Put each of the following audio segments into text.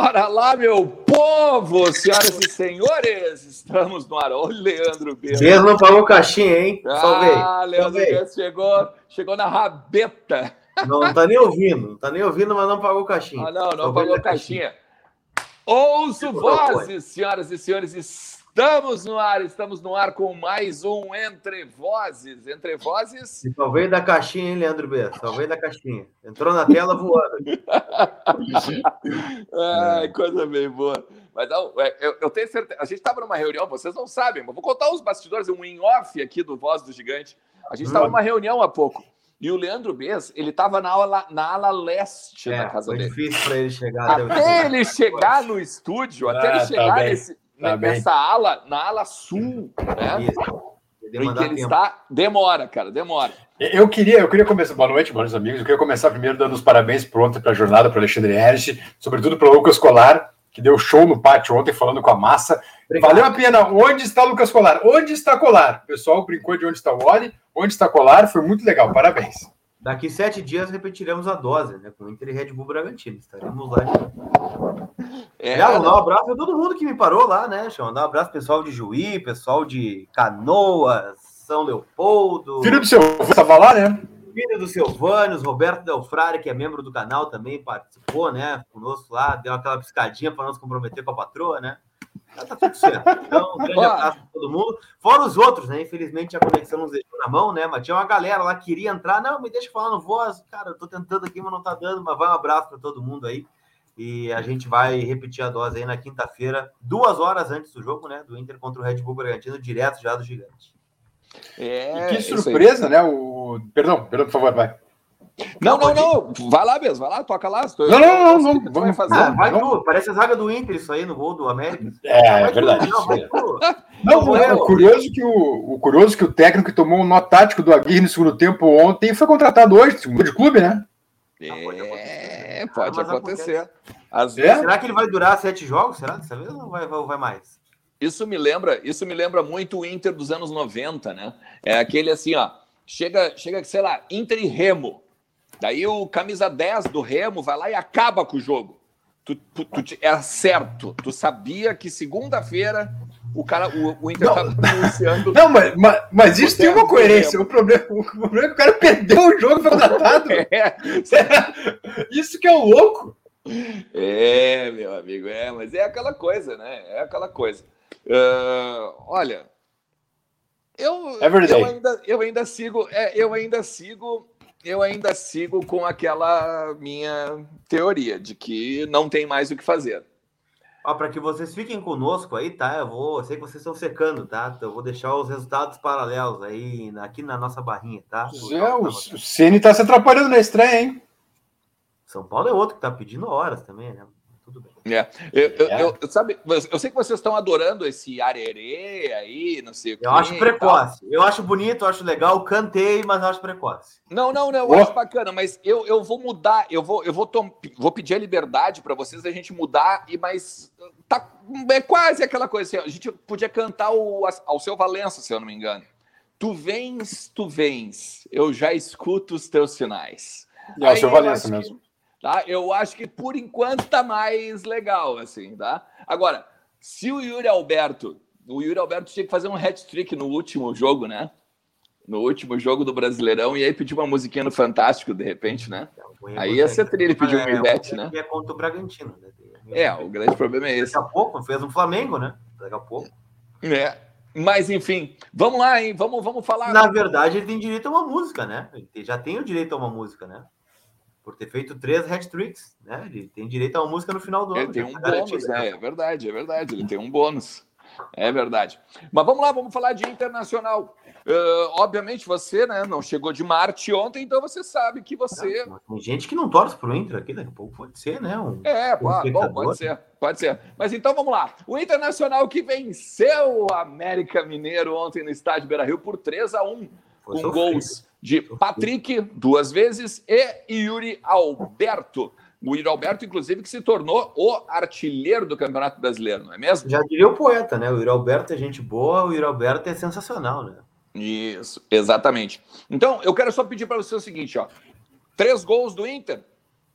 Bora lá, meu povo, senhoras e senhores, estamos no ar. Olha o Leandro Bento. Leandro não pagou caixinha, hein? Ah, Leandro Bento chegou, chegou na rabeta. Não, não tá nem ouvindo, não tá nem ouvindo, mas não pagou caixinha. Ah, não, não pagou caixinha. caixinha. Ouço vozes, senhoras e senhores, Estamos no ar, estamos no ar com mais um Entre Vozes. Entre Vozes. E veio da caixinha, hein, Leandro B? Veio da caixinha. Entrou na tela voando. Ai, coisa bem boa. Mas não, é, eu, eu tenho certeza. A gente estava numa reunião, vocês não sabem, mas vou contar os bastidores, um in-off aqui do Voz do Gigante. A gente estava hum. numa reunião há pouco. E o Leandro Bez, ele estava na ala, na ala leste é, da casa foi dele. difícil para ele chegar. Até ele chegar no estúdio, ah, até ele ah, tá chegar tá nesse, Tá nessa ala, na ala sul, né? Isso. Em que ele está, demora, cara, demora. Eu queria, eu queria começar, boa noite, meus amigos. Eu queria começar primeiro dando os parabéns pronto para a jornada para Alexandre Ernst, sobretudo para o Lucas Colar, que deu show no pátio ontem falando com a massa. Obrigado. Valeu a pena. Onde está o Lucas Colar? Onde está Colar? O pessoal brincou de onde está o Oli, onde está Colar, foi muito legal. Parabéns. Daqui sete dias repetiremos a dose, né? Com o Inter e Red Bull Bragantino. Estaremos lá. É, é mandar um abraço a todo mundo que me parou lá, né? Deixa eu mandar um abraço pessoal de Juí, pessoal de Canoas, São Leopoldo. Filho do seu estava lá, né? Filho do Silvânios, Roberto Delfrari, que é membro do canal, também participou, né? Conosco lá, deu aquela piscadinha para não se comprometer com a patroa, né? Tá tudo certo. Então, um grande abraço para todo mundo. Fora os outros, né? Infelizmente a conexão nos deixou na mão, né? Mas tinha uma galera lá que queria entrar. Não, me deixa falar no voz. Cara, eu tô tentando aqui, mas não tá dando. Mas vai um abraço para todo mundo aí. E a gente vai repetir a dose aí na quinta-feira, duas horas antes do jogo, né? Do Inter contra o Red Bull Bragantino, direto já do Gigante. É, e que surpresa, né? O... Perdão, perdão, por favor, vai. Não, não, não. Vai lá mesmo, vai lá, toca lá. Não, não, não, não. não vamos fazer. Ah, vai tu. Parece a zaga do Inter isso aí no gol do América. É, é verdade. não, vai não, não, é, o curioso que o, o curioso que o técnico tomou um nó tático do Aguirre no segundo tempo ontem foi contratado hoje, de clube, né? É, pode ah, acontecer. Às vezes... Será que ele vai durar sete jogos? Será? Dessa vez não vai, vai, vai mais? Isso me lembra, isso me lembra muito o Inter dos anos 90, né? É aquele assim, ó, chega, chega, sei lá, Inter e Remo. Daí o camisa 10 do Remo vai lá e acaba com o jogo. Tu, tu, tu é certo. Tu sabia que segunda-feira o cara, o, o Inter não. Não, mas, mas, mas isso tem uma coerência. O problema, o problema é que o cara perdeu o jogo foi contratado. É. Isso que é o louco. É, meu amigo, é, mas é aquela coisa, né? É aquela coisa. Uh, olha, eu, eu, ainda, eu ainda sigo, é, eu ainda sigo eu ainda sigo com aquela minha teoria de que não tem mais o que fazer. Para que vocês fiquem conosco aí, tá? Eu vou, eu sei que vocês estão secando, tá? Então eu vou deixar os resultados paralelos aí aqui na nossa barrinha, tá? Zé, o, o Ceni tá se atrapalhando na estreia, hein? São Paulo é outro que tá pedindo horas também, né? É. Eu, é. Eu, eu, sabe, eu sei que vocês estão adorando esse arerê aí, não sei o que. Eu acho precoce. Eu acho bonito, eu acho legal, cantei, mas eu acho precoce. Não, não, não, eu oh. acho bacana, mas eu, eu vou mudar, eu vou, eu vou, tom, vou pedir a liberdade para vocês a gente mudar, e mas tá, é quase aquela coisa assim, a gente podia cantar o, ao seu Valença, se eu não me engano. Tu vens, tu vens, eu já escuto os teus sinais. É o seu Valença mesmo. Que Tá? Eu acho que por enquanto tá mais legal, assim, tá? Agora, se o Yuri Alberto, o Yuri Alberto tinha que fazer um hat-trick no último jogo, né? No último jogo do Brasileirão, e aí pediu uma musiquinha no Fantástico, de repente, né? Aí ia ser trilha, ele pediu um Ivete, né? É contra o Bragantino, né? É, o grande problema é esse. Daqui a pouco, fez um Flamengo, né? Daqui a pouco. É, mas enfim, vamos lá, hein? Vamos, vamos falar. Na verdade, ele tem direito a uma música, né? Ele já tem o direito a uma música, né? Por ter feito três hat-tricks, né? Ele tem direito a uma música no final do ano. Ele tem um tá bônus, né? É verdade, é verdade. Ele tem um bônus. É verdade. Mas vamos lá, vamos falar de internacional. Uh, obviamente você né, não chegou de Marte ontem, então você sabe que você. tem gente que não torce para o Inter aqui, daqui a pouco pode ser, né? Um, é, um bom, pode ser, pode ser. Mas então vamos lá. O Internacional que venceu o América Mineiro ontem no estádio Beira Rio por 3 a 1 com sofrido. gols de Patrick, duas vezes, e Yuri Alberto. O Yuri Alberto, inclusive, que se tornou o artilheiro do Campeonato Brasileiro, não é mesmo? Já diria o poeta, né? O Yuri Alberto é gente boa, o Yuri Alberto é sensacional, né? Isso, exatamente. Então, eu quero só pedir para você o seguinte, ó. Três gols do Inter,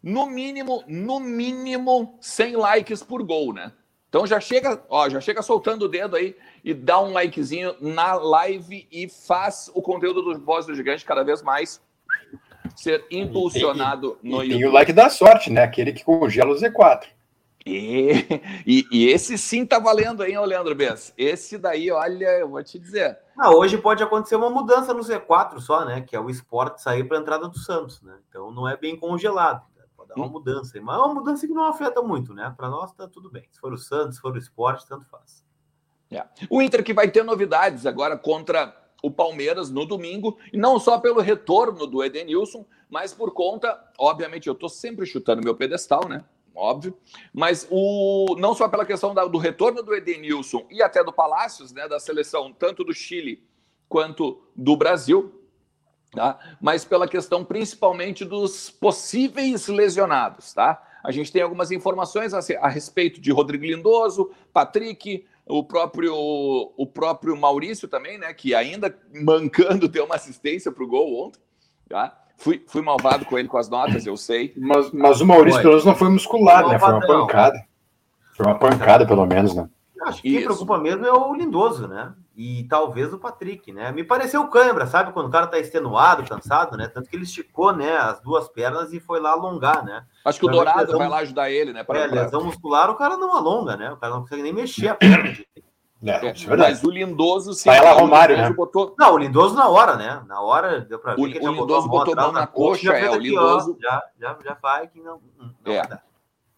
no mínimo, no mínimo 100 likes por gol, né? Então já chega, ó, já chega soltando o dedo aí e dá um likezinho na live e faz o conteúdo do Voz do Gigante cada vez mais ser impulsionado e, no e YouTube. Tem o like da sorte, né? Aquele que congela o Z4. E, e, e, esse sim tá valendo, hein, Leandro Bess? Esse daí, olha, eu vou te dizer. Ah, hoje pode acontecer uma mudança no Z4 só, né? Que é o esporte sair para a entrada do Santos, né? Então não é bem congelado. Né? Pode dar uma hum. mudança, mas é uma mudança que não afeta muito, né? Para nós tá tudo bem. Se for o Santos, se for o esporte, tanto faz. É. O Inter que vai ter novidades agora contra o Palmeiras no domingo, e não só pelo retorno do Edenilson, mas por conta, obviamente, eu estou sempre chutando meu pedestal, né? óbvio, mas o, não só pela questão da, do retorno do Edenilson e até do Palácios, né, da seleção tanto do Chile quanto do Brasil, tá? mas pela questão principalmente dos possíveis lesionados. Tá? A gente tem algumas informações a, a respeito de Rodrigo Lindoso, Patrick, o próprio, o próprio Maurício também, né, que ainda mancando deu uma assistência para o gol ontem. Tá? Fui, fui malvado com ele com as notas, eu sei. Mas, mas o Maurício, pelo menos, não foi muscular, né? Foi uma pancada. Foi uma pancada, pelo menos, né? Acho que Isso. quem preocupa mesmo é o Lindoso, né? E talvez o Patrick, né? Me pareceu o cãibra, sabe? Quando o cara tá extenuado, cansado, né? Tanto que ele esticou, né, as duas pernas e foi lá alongar, né? Acho que o Dourado lesão, vai lá ajudar ele, né? Para, é, lesão muscular, o cara não alonga, né? O cara não consegue nem mexer a perna. É, é mas o Lindoso sim. Vai lá, Romário, né? Botou... Não, o Lindoso na hora, né? Na hora deu pra ver o, que o Lindoso botou, a mão na, coxa, é, o Lindoso... Ó, já, já, já vai que não, não é.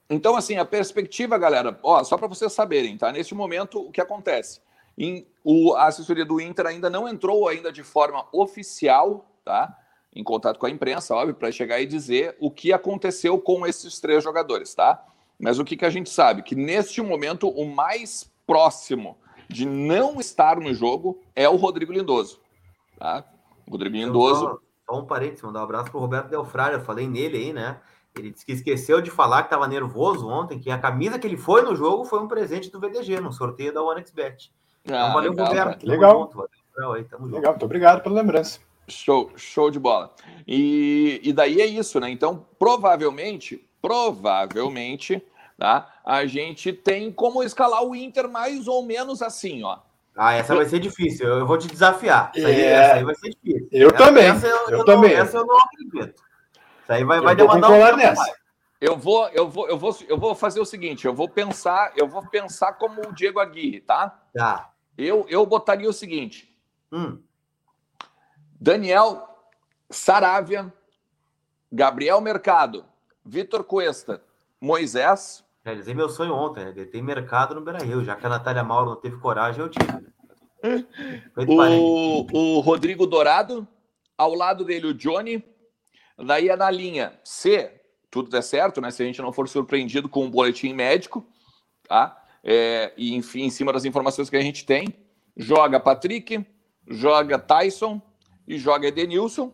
Então, assim, a perspectiva, galera, ó, só para vocês saberem, tá? Neste momento, o que acontece? Em, o, a assessoria do Inter ainda não entrou ainda de forma oficial, tá? Em contato com a imprensa, óbvio, para chegar e dizer o que aconteceu com esses três jogadores, tá? Mas o que, que a gente sabe? Que neste momento, o mais próximo de não estar no jogo é o Rodrigo Lindoso. Tá? O Rodrigo Lindoso. Só, só, um parênteses, mandar um abraço para o Roberto Delfrari. Eu falei nele aí, né? Ele disse que esqueceu de falar que estava nervoso ontem, que a camisa que ele foi no jogo foi um presente do VDG, no sorteio da OneXBet. Então, ah, valeu, legal, Roberto. Legal. Junto, valeu, legal, muito obrigado pela lembrança. Show, show de bola. E, e daí é isso, né? Então, provavelmente, provavelmente, tá? a gente tem como escalar o Inter mais ou menos assim, ó. Ah, essa vai ser difícil. Eu vou te desafiar. Essa, aí, é... essa aí vai ser difícil. Eu essa, também. Essa eu, eu, eu também. Não, essa eu não acredito. Essa aí vai, vai demandar um nessa. Eu vou, eu vou, eu vou, eu vou fazer o seguinte. Eu vou pensar, eu vou pensar como o Diego Aguirre, tá? Tá. Eu, eu botaria o seguinte. Hum. Daniel Saravia, Gabriel Mercado, Vitor Cuesta, Moisés. Realizei meu sonho ontem, né? Tem mercado no Beira-Rio, já que a Natália Mauro não teve coragem, eu tive. Né? O, o Rodrigo Dourado, ao lado dele o Johnny, daí é na linha C, tudo der certo, né? Se a gente não for surpreendido com um boletim médico, tá? É, e enfim, em cima das informações que a gente tem, joga Patrick, joga Tyson e joga Edenilson.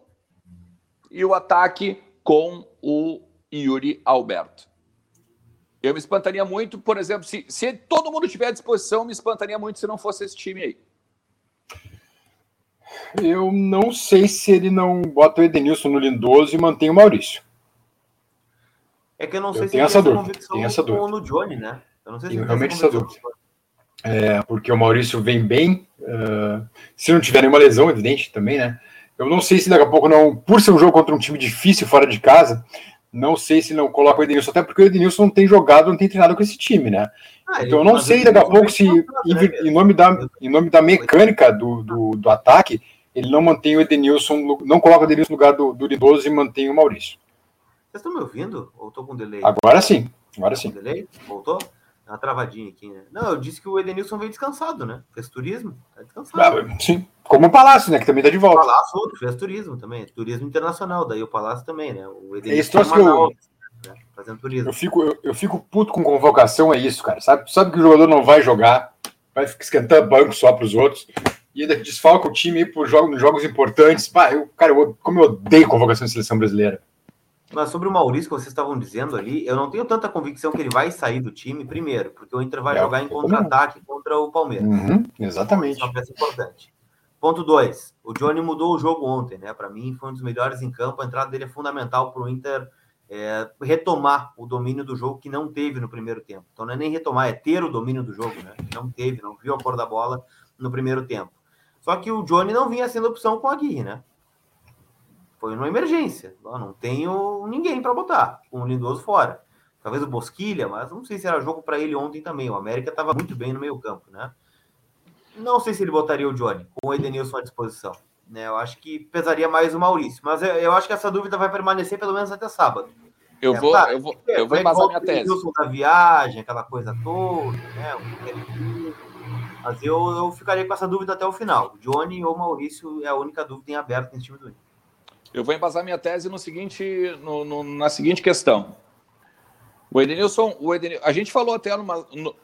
E o ataque com o Yuri Alberto. Eu me espantaria muito, por exemplo, se, se todo mundo tiver à disposição, me espantaria muito se não fosse esse time aí. Eu não sei se ele não bota o Edenilson no Lindoso e mantém o Maurício. É que eu não sei eu se tenho essa dúvida. Tem essa dúvida. no Johnny, né? Eu não sei se tenho realmente essa dúvida. É, porque o Maurício vem bem. Uh, se não tiver nenhuma lesão, evidente também, né? Eu não sei se daqui a pouco não, por ser um jogo contra um time difícil fora de casa, não sei se não coloca o Edenilson, até porque o Edenilson não tem jogado, não tem treinado com esse time, né? Ah, então eu não sei daqui a pouco se, em, em, nome da, em nome da mecânica do, do, do, ataque, ele não mantém o Edenilson, não coloca o Edenilson no lugar do, do Lindoso e mantém o Maurício. Vocês estão me ouvindo? Ou estou com delay? Agora sim, agora sim. delay? Voltou? Uma travadinha aqui, né? Não, eu disse que o Edenilson veio descansado, né? Fez turismo, tá descansado. Ah, sim, como o Palácio, né? Que também tá de volta. O Palácio outro, fez turismo também, turismo internacional, daí o Palácio também, né? O Edenilson é eu... né? fazendo turismo. Eu fico, eu, eu, fico puto com convocação, é isso, cara. Sabe, sabe que o jogador não vai jogar, vai esquentar banco só para os outros, e ainda desfalca o time por jogos, jogos importantes. Pá, eu, cara, eu, como eu odeio convocação de seleção brasileira. Mas sobre o Maurício que vocês estavam dizendo ali, eu não tenho tanta convicção que ele vai sair do time, primeiro, porque o Inter vai é, jogar em contra-ataque contra o Palmeiras. Uhum, exatamente. Isso é uma peça importante. Ponto 2. O Johnny mudou o jogo ontem, né? Para mim, foi um dos melhores em campo. A entrada dele é fundamental para o Inter é, retomar o domínio do jogo que não teve no primeiro tempo. Então não é nem retomar, é ter o domínio do jogo, né? Não teve, não viu a cor da bola no primeiro tempo. Só que o Johnny não vinha sendo opção com a Aguirre, né? Foi uma emergência. Eu não tenho ninguém para botar, com o Lindoso fora. Talvez o Bosquilha, mas não sei se era jogo para ele ontem também. O América estava muito bem no meio campo, né? Não sei se ele botaria o Johnny com o Edenilson à disposição. Né? Eu acho que pesaria mais o Maurício. Mas eu, eu acho que essa dúvida vai permanecer pelo menos até sábado. Eu, é, vou, eu vou, eu vou embasar minha tese. da viagem, aquela coisa toda, né? Mas eu, eu ficaria com essa dúvida até o final. Johnny ou Maurício é a única dúvida em aberto nesse time do Inter. Eu vou embasar minha tese no seguinte, no, no, na seguinte questão. O Edenilson, o Edenilson, a gente falou até numa, no,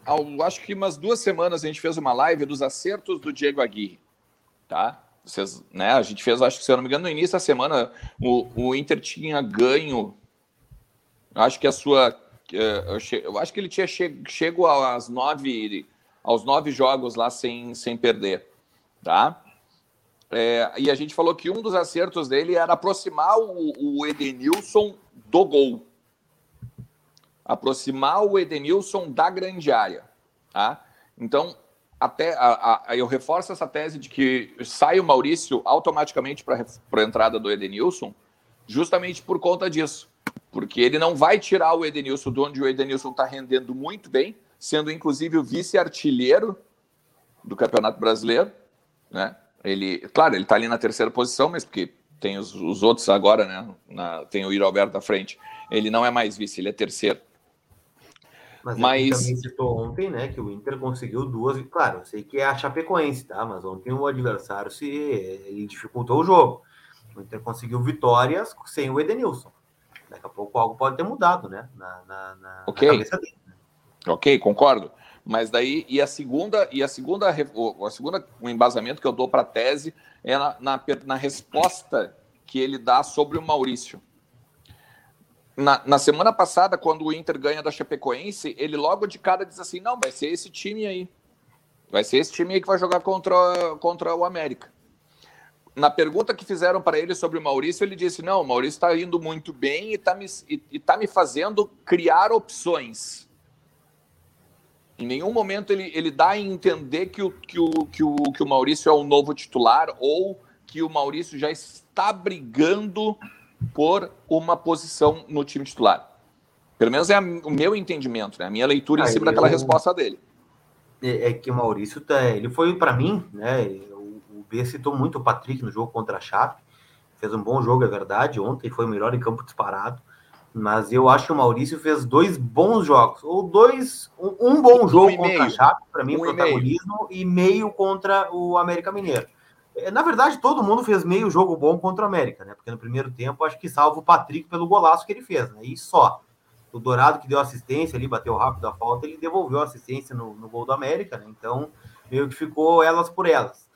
acho que umas duas semanas a gente fez uma live dos acertos do Diego Aguirre, tá? Vocês, né? A gente fez, acho que se eu não me engano, no início da semana o, o Inter tinha ganho, acho que a sua, eh, eu acho que ele tinha chego às nove, aos nove jogos lá sem, sem perder, tá? É, e a gente falou que um dos acertos dele era aproximar o, o Edenilson do gol. Aproximar o Edenilson da grande área. Tá? Então, até a, a, eu reforço essa tese de que sai o Maurício automaticamente para a entrada do Edenilson, justamente por conta disso. Porque ele não vai tirar o Edenilson de onde o Edenilson está rendendo muito bem, sendo inclusive o vice-artilheiro do Campeonato Brasileiro, né? Ele, claro, ele está ali na terceira posição, mas porque tem os, os outros agora, né? Na, tem o Alberto à frente. Ele não é mais vice, ele é terceiro. Mas, mas... também citou ontem, né, que o Inter conseguiu duas. Claro, eu sei que é a Chapecoense, tá? Mas ontem o adversário se ele dificultou o jogo. O Inter conseguiu vitórias sem o Edenilson. Daqui a pouco algo pode ter mudado, né? Na, na, na, okay. na cabeça dele. Né? Ok, concordo. Mas daí, e a segunda, e a segunda, a segunda o embasamento que eu dou para a tese é na, na, na, resposta que ele dá sobre o Maurício. Na, na, semana passada, quando o Inter ganha da Chapecoense, ele logo de cara diz assim: não, vai ser esse time aí. Vai ser esse time aí que vai jogar contra, contra o América. Na pergunta que fizeram para ele sobre o Maurício, ele disse: não, o Maurício está indo muito bem e está me, e, e tá me fazendo criar opções. Em nenhum momento ele, ele dá a entender que o, que, o, que, o, que o Maurício é o novo titular ou que o Maurício já está brigando por uma posição no time titular. Pelo menos é a, o meu entendimento, né? a minha leitura ah, em cima eu, daquela resposta dele. É, é, que o Maurício, tá, ele foi para mim, né? O, o B citou muito o Patrick no jogo contra a Chape, fez um bom jogo, é verdade. Ontem foi o melhor em campo disparado. Mas eu acho que o Maurício fez dois bons jogos, ou dois, um, um bom jogo um contra a Chape, para mim, e protagonismo, e meio contra o América Mineiro. É, na verdade, todo mundo fez meio jogo bom contra o América, né? Porque no primeiro tempo, acho que salvo o Patrick pelo golaço que ele fez, né? E só. O Dourado que deu assistência ali, bateu rápido a falta, ele devolveu a assistência no, no gol do América, né? Então, meio que ficou elas por elas.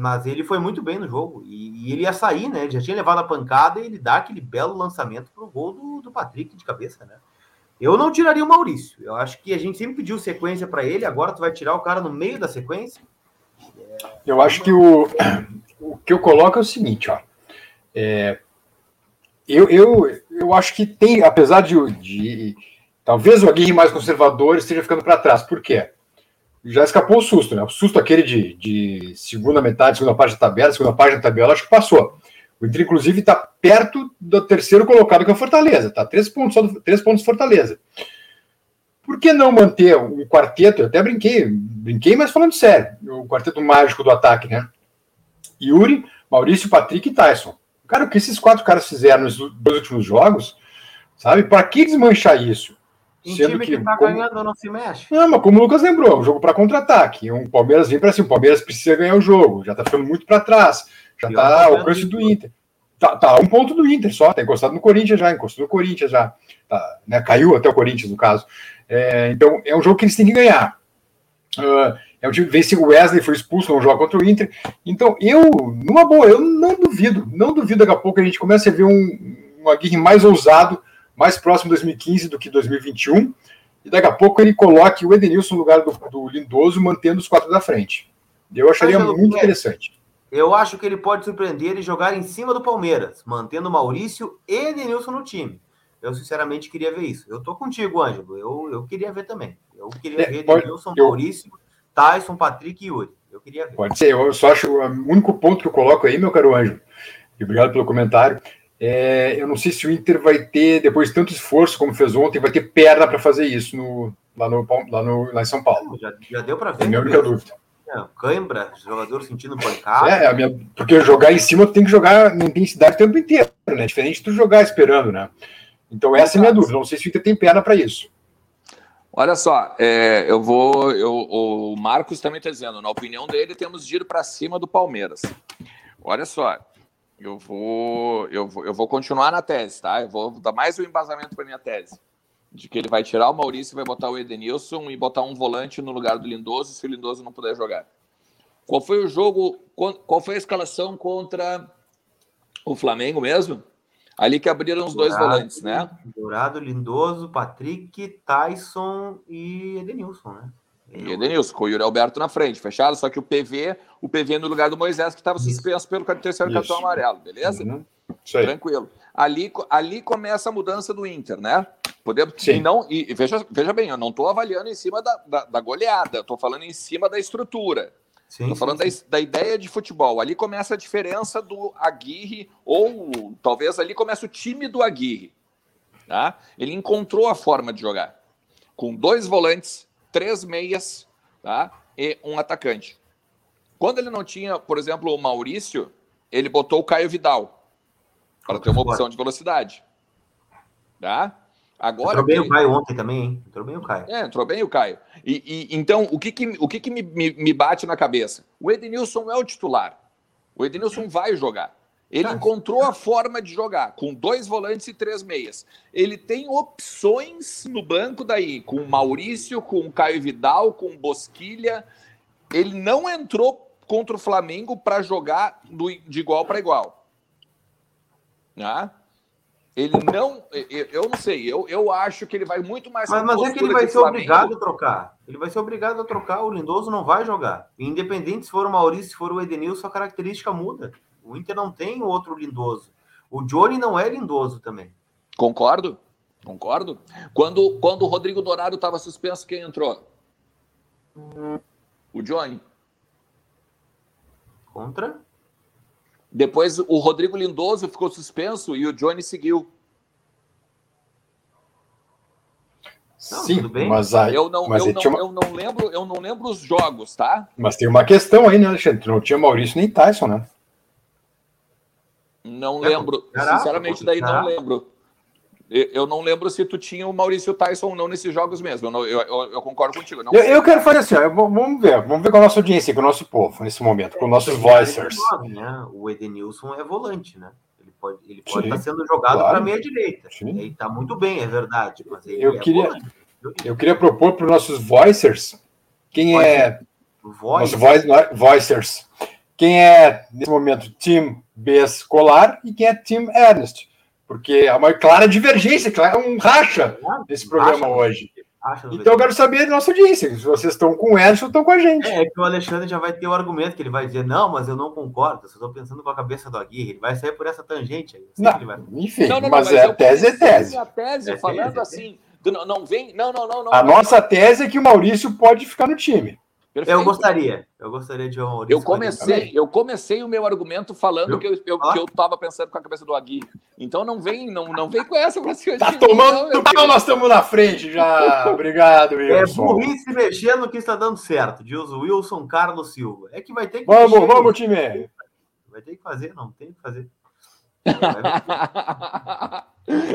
Mas ele foi muito bem no jogo. E, e, ele ia sair, né? Ele já tinha levado a pancada e ele dá aquele belo lançamento pro gol do, do Patrick de cabeça, né? Eu não tiraria o Maurício. Eu acho que a gente sempre pediu sequência para ele, agora tu vai tirar o cara no meio da sequência. Eu acho que o, o que eu coloco é o seguinte, ó. É, eu, eu, eu acho que tem, apesar de, de talvez o Aguirre mais conservador esteja ficando para trás. Por quê? Já escapou o susto, né? O susto aquele de, de segunda metade, segunda parte da tabela, segunda parte da tabela, acho que passou. O Inter, inclusive, está perto do terceiro colocado, que é o Fortaleza. Está três pontos, só do, três pontos Fortaleza. Por que não manter um quarteto? Eu até brinquei, brinquei, mas falando sério. O quarteto mágico do ataque, né? Yuri, Maurício, Patrick e Tyson. Cara, o que esses quatro caras fizeram nos dois últimos jogos, sabe? Para que desmanchar isso? Um Sendo time que, que tá como... ganhando não se mexe. Não, mas como o Lucas lembrou, um jogo para contra-ataque. Um Palmeiras vem para cima, o Palmeiras precisa ganhar o jogo, já tá ficando muito para trás, já Pior tá ao alcance do Inter. Tá, tá um ponto do Inter só, tá encostado no Corinthians já, encostou no Corinthians já. Tá, né, caiu até o Corinthians, no caso. É, então, é um jogo que eles têm que ganhar. Uh, é um time que vence o Wesley, foi expulso no jogo contra o Inter. Então, eu, numa boa, eu não duvido, não duvido daqui a pouco a gente comece a ver um, um Aguirre mais ousado mais próximo de 2015 do que 2021, e daqui a pouco ele coloque o Edenilson no lugar do, do Lindoso, mantendo os quatro da frente. Eu acharia muito interessante. Eu acho que ele pode surpreender e jogar em cima do Palmeiras, mantendo Maurício e Edenilson no time. Eu, sinceramente, queria ver isso. Eu tô contigo, Ângelo. Eu, eu queria ver também. Eu queria é, ver pode, Denilson, eu... Maurício, Tyson, Patrick e Yuri. Eu queria ver. Pode ser. Eu só acho o único ponto que eu coloco aí, meu caro Ângelo, e obrigado pelo comentário, é, eu não sei se o Inter vai ter, depois de tanto esforço como fez ontem, vai ter perna para fazer isso no, lá, no, lá, no, lá em São Paulo. Já, já deu para ver. É a minha única dúvida. É, cãibra, jogador sentindo pancada. É, a minha, porque jogar em cima tu tem que jogar na intensidade o tempo inteiro, né? Diferente de tu jogar esperando, né? Então essa é a minha dúvida. Não sei se o Inter tem perna para isso. Olha só, é, eu vou. Eu, o Marcos também está dizendo, na opinião dele, temos de ir para cima do Palmeiras. Olha só, eu vou, eu vou, eu vou continuar na tese, tá? Eu vou dar mais um embasamento para minha tese. De que ele vai tirar o Maurício, vai botar o Edenilson e botar um volante no lugar do Lindoso se o Lindoso não puder jogar. Qual foi o jogo? Qual foi a escalação contra o Flamengo mesmo? Ali que abriram os dois Dourado, volantes, né? Dourado, Lindoso, Patrick, Tyson e Edenilson, né? E Edenilson, com o Yuri Alberto na frente, fechado? Só que o PV, o PV no lugar do Moisés, que estava suspenso pelo terceiro Isso. cartão amarelo, beleza? Uhum. Tranquilo. Ali, ali começa a mudança do Inter, né? Podemos, Sim. E, não, e veja, veja bem, eu não estou avaliando em cima da, da, da goleada, estou falando em cima da estrutura. Estou falando. Da, da, ideia de futebol. Ali começa a diferença do Aguirre, ou talvez ali começa o time do Aguirre. Tá? Ele encontrou a forma de jogar. Com dois volantes, três meias tá? e um atacante. Quando ele não tinha, por exemplo, o Maurício, ele botou o Caio Vidal para ter uma opção de velocidade. Tá? Agora entrou bem o Caio ontem também, hein? Entrou bem o Caio. É, entrou bem o Caio. E, e então, o que, que, o que, que me, me, me, bate na cabeça? O Edenilson é o titular. O Edenilson vai jogar. Ele tá. encontrou a forma de jogar, com dois volantes e três meias. Ele tem opções no banco daí, com o Maurício, com o Caio Vidal, com o Bosquilha. Ele não entrou contra o Flamengo para jogar do, de igual para igual. Né? Ele não. Eu não sei, eu, eu acho que ele vai muito mais. Mas, mas é que ele vai ser Flamengo. obrigado a trocar. Ele vai ser obrigado a trocar. O Lindoso não vai jogar. Independente se for o Maurício, se for o Edenilson, a característica muda. O Inter não tem outro Lindoso. O Johnny não é Lindoso também. Concordo. Concordo. Quando, quando o Rodrigo Dourado estava suspenso, quem entrou? O Johnny. Contra? Depois o Rodrigo Lindoso ficou suspenso e o Johnny seguiu. Não, Sim, mas aí, eu não, mas eu, não, uma... eu não lembro, eu não lembro os jogos, tá? Mas tem uma questão aí, né, Alexandre? Não tinha Maurício nem Tyson, né? Não é, lembro, sinceramente, daí não lembro. Eu não lembro se tu tinha o Maurício Tyson ou não nesses jogos mesmo. Eu, não, eu, eu, eu concordo contigo. Eu, eu, quero fazer assim, ó, vamos ver, vamos ver com a nossa audiência, com o nosso povo nesse momento, com nossos voicers. Né? O Edenilson é volante, né? Ele pode, ele pode estar tá sendo jogado claro. para meia direita. Sim. Ele está muito bem, é verdade. Mas eu, é queria, volante. eu queria propor para os nossos voicers quem Voice. é. Voice. Voice, voicers. Quem é, nesse momento, Team B escolar e quem é Team Ernest porque há uma clara divergência, claro, um racha nesse programa racha, hoje. Racha então eu quero saber da nossa audiência, se vocês estão com o Edson ou estão com a gente. É, é, que o Alexandre já vai ter o argumento que ele vai dizer, não, mas eu não concordo, eu estou pensando com a cabeça do Aguirre, ele vai sair por essa tangente aí. Não, vai... Enfim, não, não, mas, mas é a tese é tese. A tese, é falando tese, assim, não, não vem, não, não, não. A nossa tese é que o Maurício pode ficar no time. Perfeito. Eu gostaria. Eu gostaria de Maurício. Eu comecei, eu comecei o meu argumento falando que eu, eu, ah. que eu tava pensando com a cabeça do Agui. Então não vem, não, não vem com essa pra cima Tá tomando não, pau, nós estamos na frente já. Obrigado, é Wilson. É burrice mexendo que está dando certo, diz o Wilson Carlos Silva. É que vai ter que Vamos, mexer, vamos, time. Vai ter que fazer, não tem que fazer.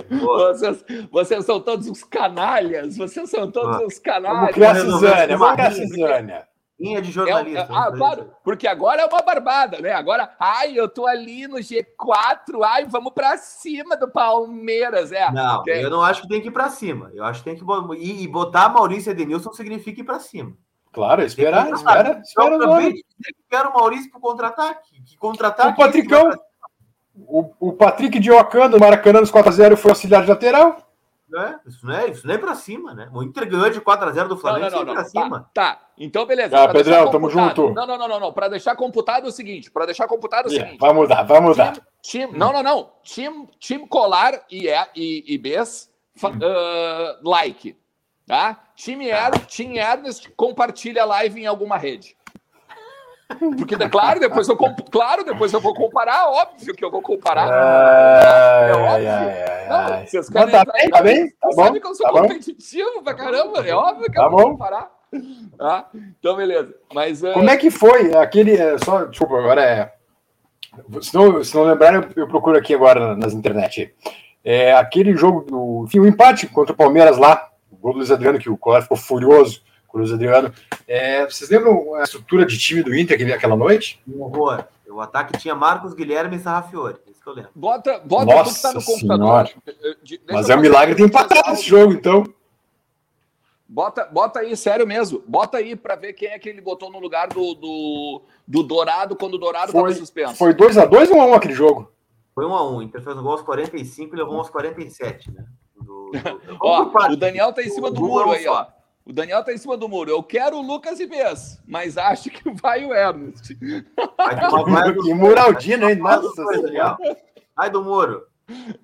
Vocês, vocês são todos os canalhas, vocês são todos ah, os canalhas. Vamos criar Cisânia, vamos criar Cisânia. Linha de jornalista. É, ah, claro, porque agora é uma barbada, né? Agora, ai, eu tô ali no G4, ai, vamos para cima do Palmeiras, é. Não, eu não acho que tem que ir para cima. Eu acho que tem que e, e botar Maurício Edenilson significa ir para cima. Claro, esperar, espera, espera. Eu também quero o Maurício para contra-ataque. Que contra-ataque. O Patricão, o, o Patrick de Ocando, Maracanã nos 4x0 foi auxiliar de lateral. É, isso, não é, isso não é pra cima, né? O Inter ganhou de 4x0 do Flamengo, não, não, não, não. pra cima. Tá, tá. então beleza. Tá, Pedrão, tamo junto. Não, não, não, não, não. Pra deixar computado é o seguinte, pra deixar computado é o seguinte. Vai mudar, vai mudar. Time, time, não, não, não. Time, time Colar e, e, e Bs, uh, like, tá? Time, tá. Er, time Ernest compartilha a live em alguma rede. Porque, claro, depois eu claro, depois eu vou comparar, óbvio que eu vou comparar. É, é óbvio. É, não, vocês querem tá bem, tá bem? Tá bom, sabe que eu sou tá competitivo bom. pra caramba, é óbvio que tá eu vou comparar. Tá? Então, beleza. Mas, uh... Como é que foi aquele. É, só, desculpa, agora é. Se não, se não lembrar, eu, eu procuro aqui agora nas internet. É, aquele jogo do. Enfim, o empate contra o Palmeiras lá, o gol do Luiz Adriano, que o Colar ficou furioso Cruz Adriano. É, vocês lembram a estrutura de time do Inter aquela noite? Um horror. O ataque tinha Marcos Guilherme e Sarrafiori. Isso que eu lembro. Bota, bota Nossa tudo que tá no computador. Mas é um milagre ter empatado esse jogo, então. Bota, bota aí, sério mesmo. Bota aí para ver quem é que ele botou no lugar do, do, do Dourado quando o Dourado estava suspenso. Foi 2x2 ou 1x1 aquele jogo? Foi 1x1. Inter fez um gol aos 45 e levou aos 47, né? Do, do... ó, o Daniel tá em cima do muro aí, ó. O Daniel tá em cima do muro. Eu quero o Lucas Ibez, mas acho que vai o Ernest. que Muraldino, hein? Nossa Senhora. Sai do muro.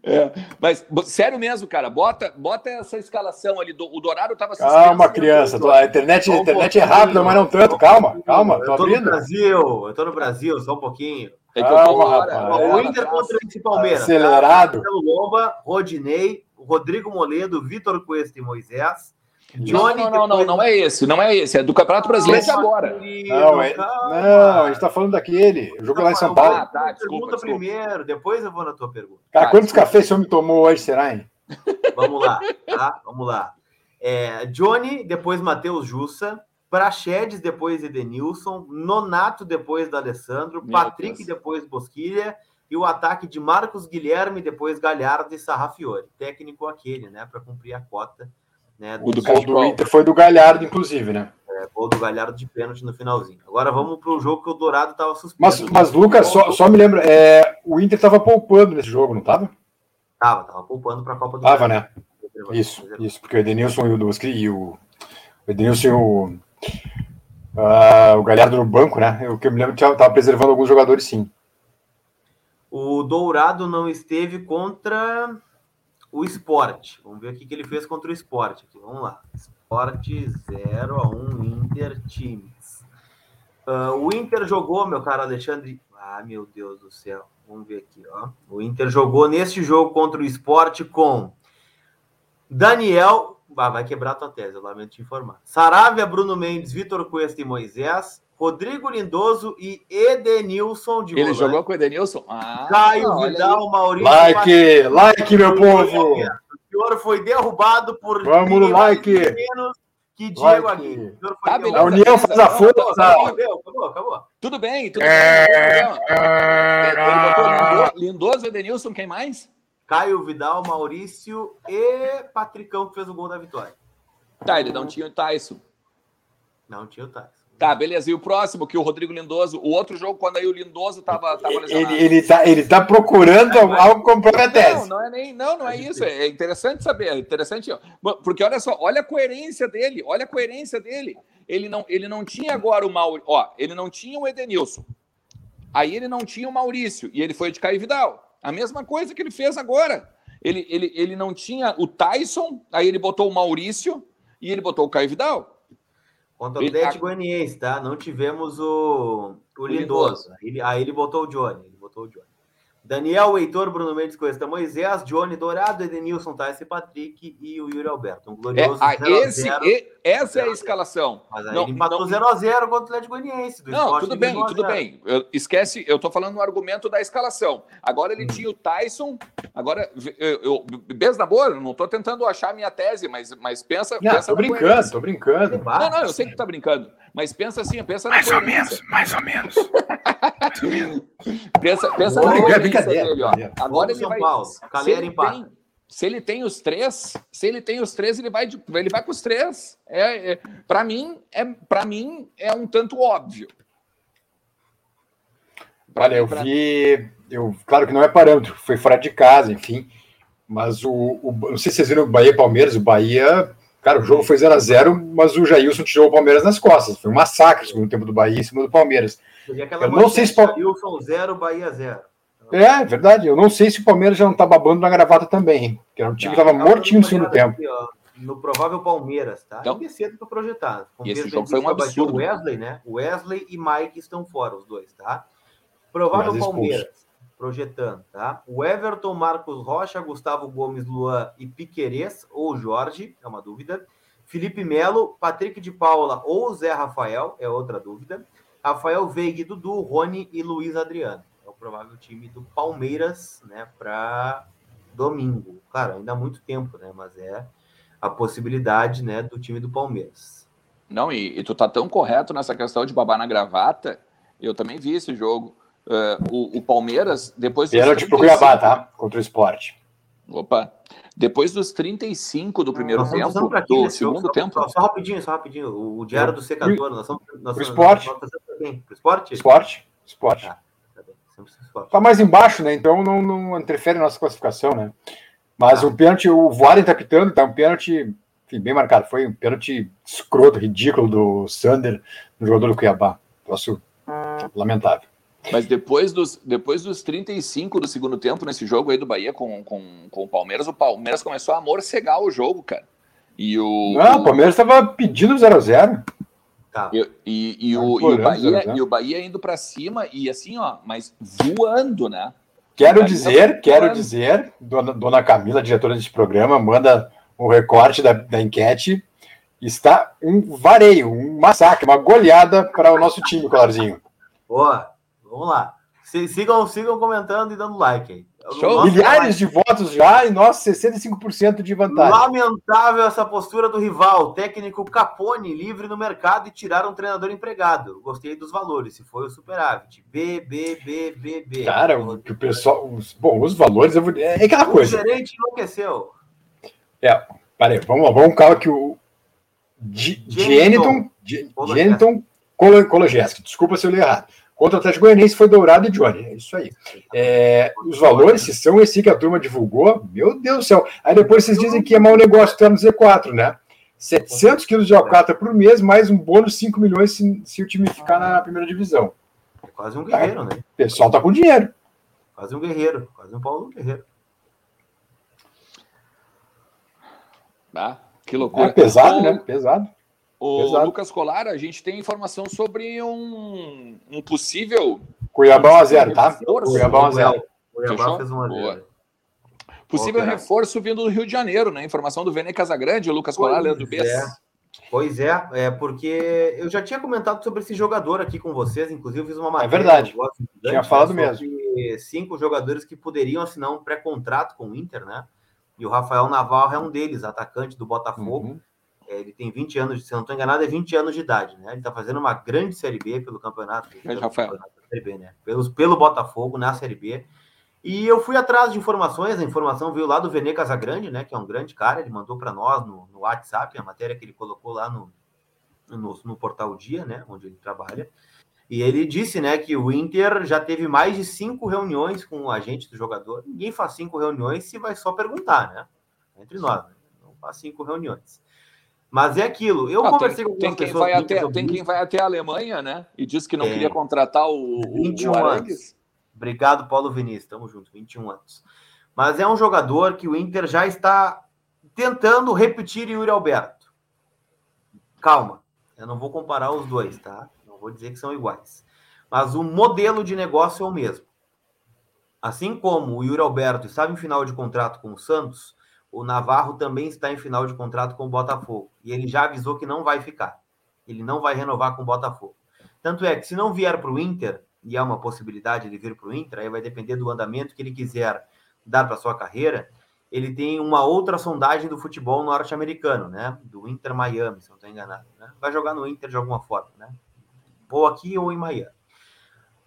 É, mas sério mesmo, cara, bota, bota essa escalação ali. Do, o Dourado tava Calma, criança. Tô, a internet, a internet é rápida, mas não tanto. Calma, calma. Tô eu tô abrindo. no Brasil, eu tô no Brasil, só um pouquinho. É calma, rapaz. O Inter contra o Palmeiras. Acelerado. Lomba, Rodinei, Rodrigo Moledo, Vitor Cuesta e Moisés. Johnny, não, não, não, não, não é esse, não é esse, é do Campeonato Brasileiro de agora. Não, é, não, a gente tá falando daquele. O jogo lá em São Paulo. Ah, tá, desculpa, pergunta desculpa. primeiro, depois eu vou na tua pergunta. Cara, tá, quantos cafés o homem tomou hoje, será, hein? Vamos lá, tá? Vamos lá. É, Johnny, depois Matheus Jussa, Praxedes, depois Edenilson, Nonato, depois da Alessandro, Meu Patrick, Deus. depois Bosquilha, e o ataque de Marcos Guilherme, depois Galhardo e Sarrafiore. Técnico aquele, né, para cumprir a cota né, o do, gol do Inter foi do Galhardo, inclusive, né? É, gol do Galhardo de pênalti no finalzinho. Agora vamos para o jogo que o Dourado estava suspenso. Mas, mas Lucas, só, só me lembra, é, o Inter estava poupando nesse jogo, não estava? Tava, tava poupando para a Copa do Tava, né? Isso, isso, porque o Edenilson e o Duskri e o, o Edenilson e o, uh, o Galhardo no banco, né? Eu que eu me lembro estava preservando alguns jogadores, sim. O Dourado não esteve contra o esporte. Vamos ver o que ele fez contra o esporte. Aqui. Vamos lá. Esporte 0 a 1 Inter Times. Uh, o Inter jogou, meu caro Alexandre. Ah, meu Deus do céu. Vamos ver aqui, ó. O Inter jogou neste jogo contra o esporte com Daniel. Ah, vai quebrar tua tese, eu lamento te informar. Saravia, Bruno Mendes, Vitor Cuesta e Moisés. Rodrigo Lindoso e Edenilson de Ele volante. jogou com o Edenilson? Ah, Caio Vidal, Maurício. Like, like, meu povo. O senhor foi derrubado por. Vamos no like. Menos que Diego like. Aguirre. Tá, a União faz a força. Acabou, acabou, acabou. Tudo bem, tudo é... bem. É... Lindoso, Edenilson, quem mais? Caio Vidal, Maurício e Patricão, que fez o gol da vitória. Tá, ele não tinha o Tyson. Não tinha o Tyson. Tá, beleza. E o próximo, que o Rodrigo Lindoso, o outro jogo, quando aí o Lindoso tava, tava lesionado. Ele, ele, tá, ele tá procurando é, algo comprometente. Não, não é nem. Não, não é isso. É interessante saber. É interessante. Porque olha só, olha a coerência dele, olha a coerência dele. Ele não, ele não tinha agora o Maurício. Ó, ele não tinha o Edenilson. Aí ele não tinha o Maurício. E ele foi de Caio Vidal. A mesma coisa que ele fez agora. Ele, ele, ele não tinha o Tyson, aí ele botou o Maurício e ele botou o Caio Vidal. Contra o Atlético Goianiense, tá? Não tivemos o, o Lindoso. Aí ele, aí ele botou o Johnny. Ele botou o Johnny. Daniel, Heitor, Bruno Mendes, Coesta, Moisés, Johnny Dourado, Edenilson, Tyson Patrick e o Yuri Alberto. Um glorioso é, 0 esse, 0, e, essa 0 é a escalação. Mas aí não, ele empatou 0x0 contra o Atlético Goianiense. Não, tudo bem, tudo bem. Eu, esquece, eu tô falando no argumento da escalação. Agora ele hum. tinha o Tyson. Agora, eu, eu, beijo na boa, não tô tentando achar a minha tese, mas, mas pensa. Não, pensa tô brincando, tô brincando. Não, não, eu sei que tu tá brincando. Mas pensa assim, pensa mais na Mais ou menos, mais ou menos. pensa pensa na coerência dele, ó. Agora ele vai... Se ele, tem, se ele tem os três, se ele tem os três, ele vai, de, ele vai com os três. É, é para mim, é para mim é um tanto óbvio. Olha, eu vi, eu, claro que não é parâmetro, foi fora de casa, enfim. Mas o, o, não sei se vocês viram o Bahia e Palmeiras, o Bahia. Cara, o jogo foi 0x0, mas o Jailson tirou o Palmeiras nas costas. Foi um massacre o segundo tempo do Bahia em cima do Palmeiras. Eu não sei se. Jailson 0, Bahia 0. É, é, verdade. Eu não sei se o Palmeiras já não tá babando na gravata também. Que era um time que tava mortinho no segundo tempo. Aqui, no provável Palmeiras, tá? Então, Ainda é cedo para projetar. O esse jogo foi um absurdo. O Wesley, né? Wesley e Mike estão fora, os dois, tá? Provável Palmeiras, projetando, tá? O Everton, Marcos Rocha, Gustavo Gomes, Luan e Piquerez, ou Jorge, é uma dúvida. Felipe Melo, Patrick de Paula ou Zé Rafael, é outra dúvida. Rafael Veiga, Dudu, Rony e Luiz Adriano. É o provável time do Palmeiras, né, para domingo. Claro, ainda há muito tempo, né, mas é a possibilidade né, do time do Palmeiras. Não, e, e, tu tá tão correto nessa questão de babar na gravata. Eu também vi esse jogo. Uh, o, o, Palmeiras, depois dos. Pênalti 35... pro Cuiabá, tá? Contra o esporte. Opa. Depois dos 35 do primeiro tempo, do segundo só, tempo. Só, só, rapidinho, só rapidinho. O, diário do secador, nós estamos. Nós, o esporte. Nós, nós esporte? Esporte. Esporte. Ah, tá, mais embaixo, né? Então não, não interfere na nossa classificação, né? Mas ah. o pênalti, o Voaren tá pitando, tá um pênalti enfim, bem marcado. Foi um pênalti escroto, ridículo do Sander, no jogador do Cuiabá. Troço lamentável. Mas depois dos, depois dos 35 do segundo tempo nesse jogo aí do Bahia com, com, com o Palmeiras, o Palmeiras começou a morcegar o jogo, cara. E o, Não, o Palmeiras estava pedindo 0x0. Tá. E, e, e, o, e, o Bahia, e o Bahia indo para cima e assim, ó, mas voando, né? Quero dizer, quero dizer, dona, dona Camila, diretora desse programa, manda um recorte da, da enquete. Está um vareio, um massacre, uma goleada para o nosso time, Clarzinho. Boa, vamos lá. Sigam, sigam comentando e dando like aí. Show. Milhares de votos já e nós 65% de vantagem. Lamentável essa postura do rival. Técnico Capone livre no mercado e tirar um treinador empregado. Gostei dos valores. Se foi o superávit. B, B, B, B, B. Cara, o que o pessoal. Os, bom, os valores. Eu vou, é, é aquela coisa. O gerente enlouqueceu. É, peraí, vamos lá. Vamos calma que o. Geniton. Geniton Kologeski. Desculpa se eu li errado. Contra o Atlético Goianiense foi Dourado e Johnny. É isso aí. É, os valores, se são esse que a turma divulgou, meu Deus do céu. Aí depois vocês dizem que é mau negócio estar no Z4, né? 700 quilos de alcatra por mês, mais um bônus de 5 milhões se, se o time ficar na primeira divisão. É quase um guerreiro, né? O pessoal tá com dinheiro. Quase um guerreiro. Quase um Paulo Guerreiro. Ah, que loucura. É pesado, né? Pesado. O Exato. Lucas Colar, a gente tem informação sobre um, um possível. Cuiabá a zero, tá? Cuiabá a zero. Cuiabá fez uma zero. Possível reforço vindo do Rio de Janeiro, né? Informação do Vene Casagrande, o Lucas pois Colar, Leandro Bess. É. Pois é, é porque eu já tinha comentado sobre esse jogador aqui com vocês, inclusive fiz uma é matéria. É verdade. Tinha falado né, mesmo. Cinco jogadores que poderiam assinar um pré-contrato com o Inter, né? E o Rafael Navarro é um deles, atacante do Botafogo. Uhum. É, ele tem 20 anos, se não estou enganado, é 20 anos de idade, né? Ele está fazendo uma grande Série B pelo campeonato. Pelo campeonato B, né? Pelos, pelo Botafogo na Série B. E eu fui atrás de informações, a informação veio lá do Vene Casagrande, né? Que é um grande cara, ele mandou para nós no, no, WhatsApp, a matéria que ele colocou lá no, no, no portal Dia, né? Onde ele trabalha. E ele disse, né, que o Inter já teve mais de cinco reuniões com o agente do jogador. Ninguém faz cinco reuniões se vai só perguntar, né? Entre nós, né? não faz cinco reuniões. Mas é aquilo. Eu conversei tem, com tem quem vai até Tem quem vai até a Alemanha, né? E disse que não é. queria contratar o, 21 o anos. Obrigado, Paulo Vinícius. Tamo junto, 21 anos. Mas é um jogador que o Inter já está tentando repetir Yuri Alberto. Calma, eu não vou comparar os dois, tá? Não vou dizer que são iguais. Mas o modelo de negócio é o mesmo. Assim como o Yuri Alberto estava em final de contrato com o Santos, o Navarro também está em final de contrato com o Botafogo. E ele já avisou que não vai ficar. Ele não vai renovar com o Botafogo. Tanto é que, se não vier para o Inter, e é uma possibilidade de vir para o Inter, aí vai depender do andamento que ele quiser dar para sua carreira. Ele tem uma outra sondagem do futebol norte-americano, né? Do Inter Miami, se não estou enganado. Né? Vai jogar no Inter de alguma forma, né? Ou aqui ou em Miami.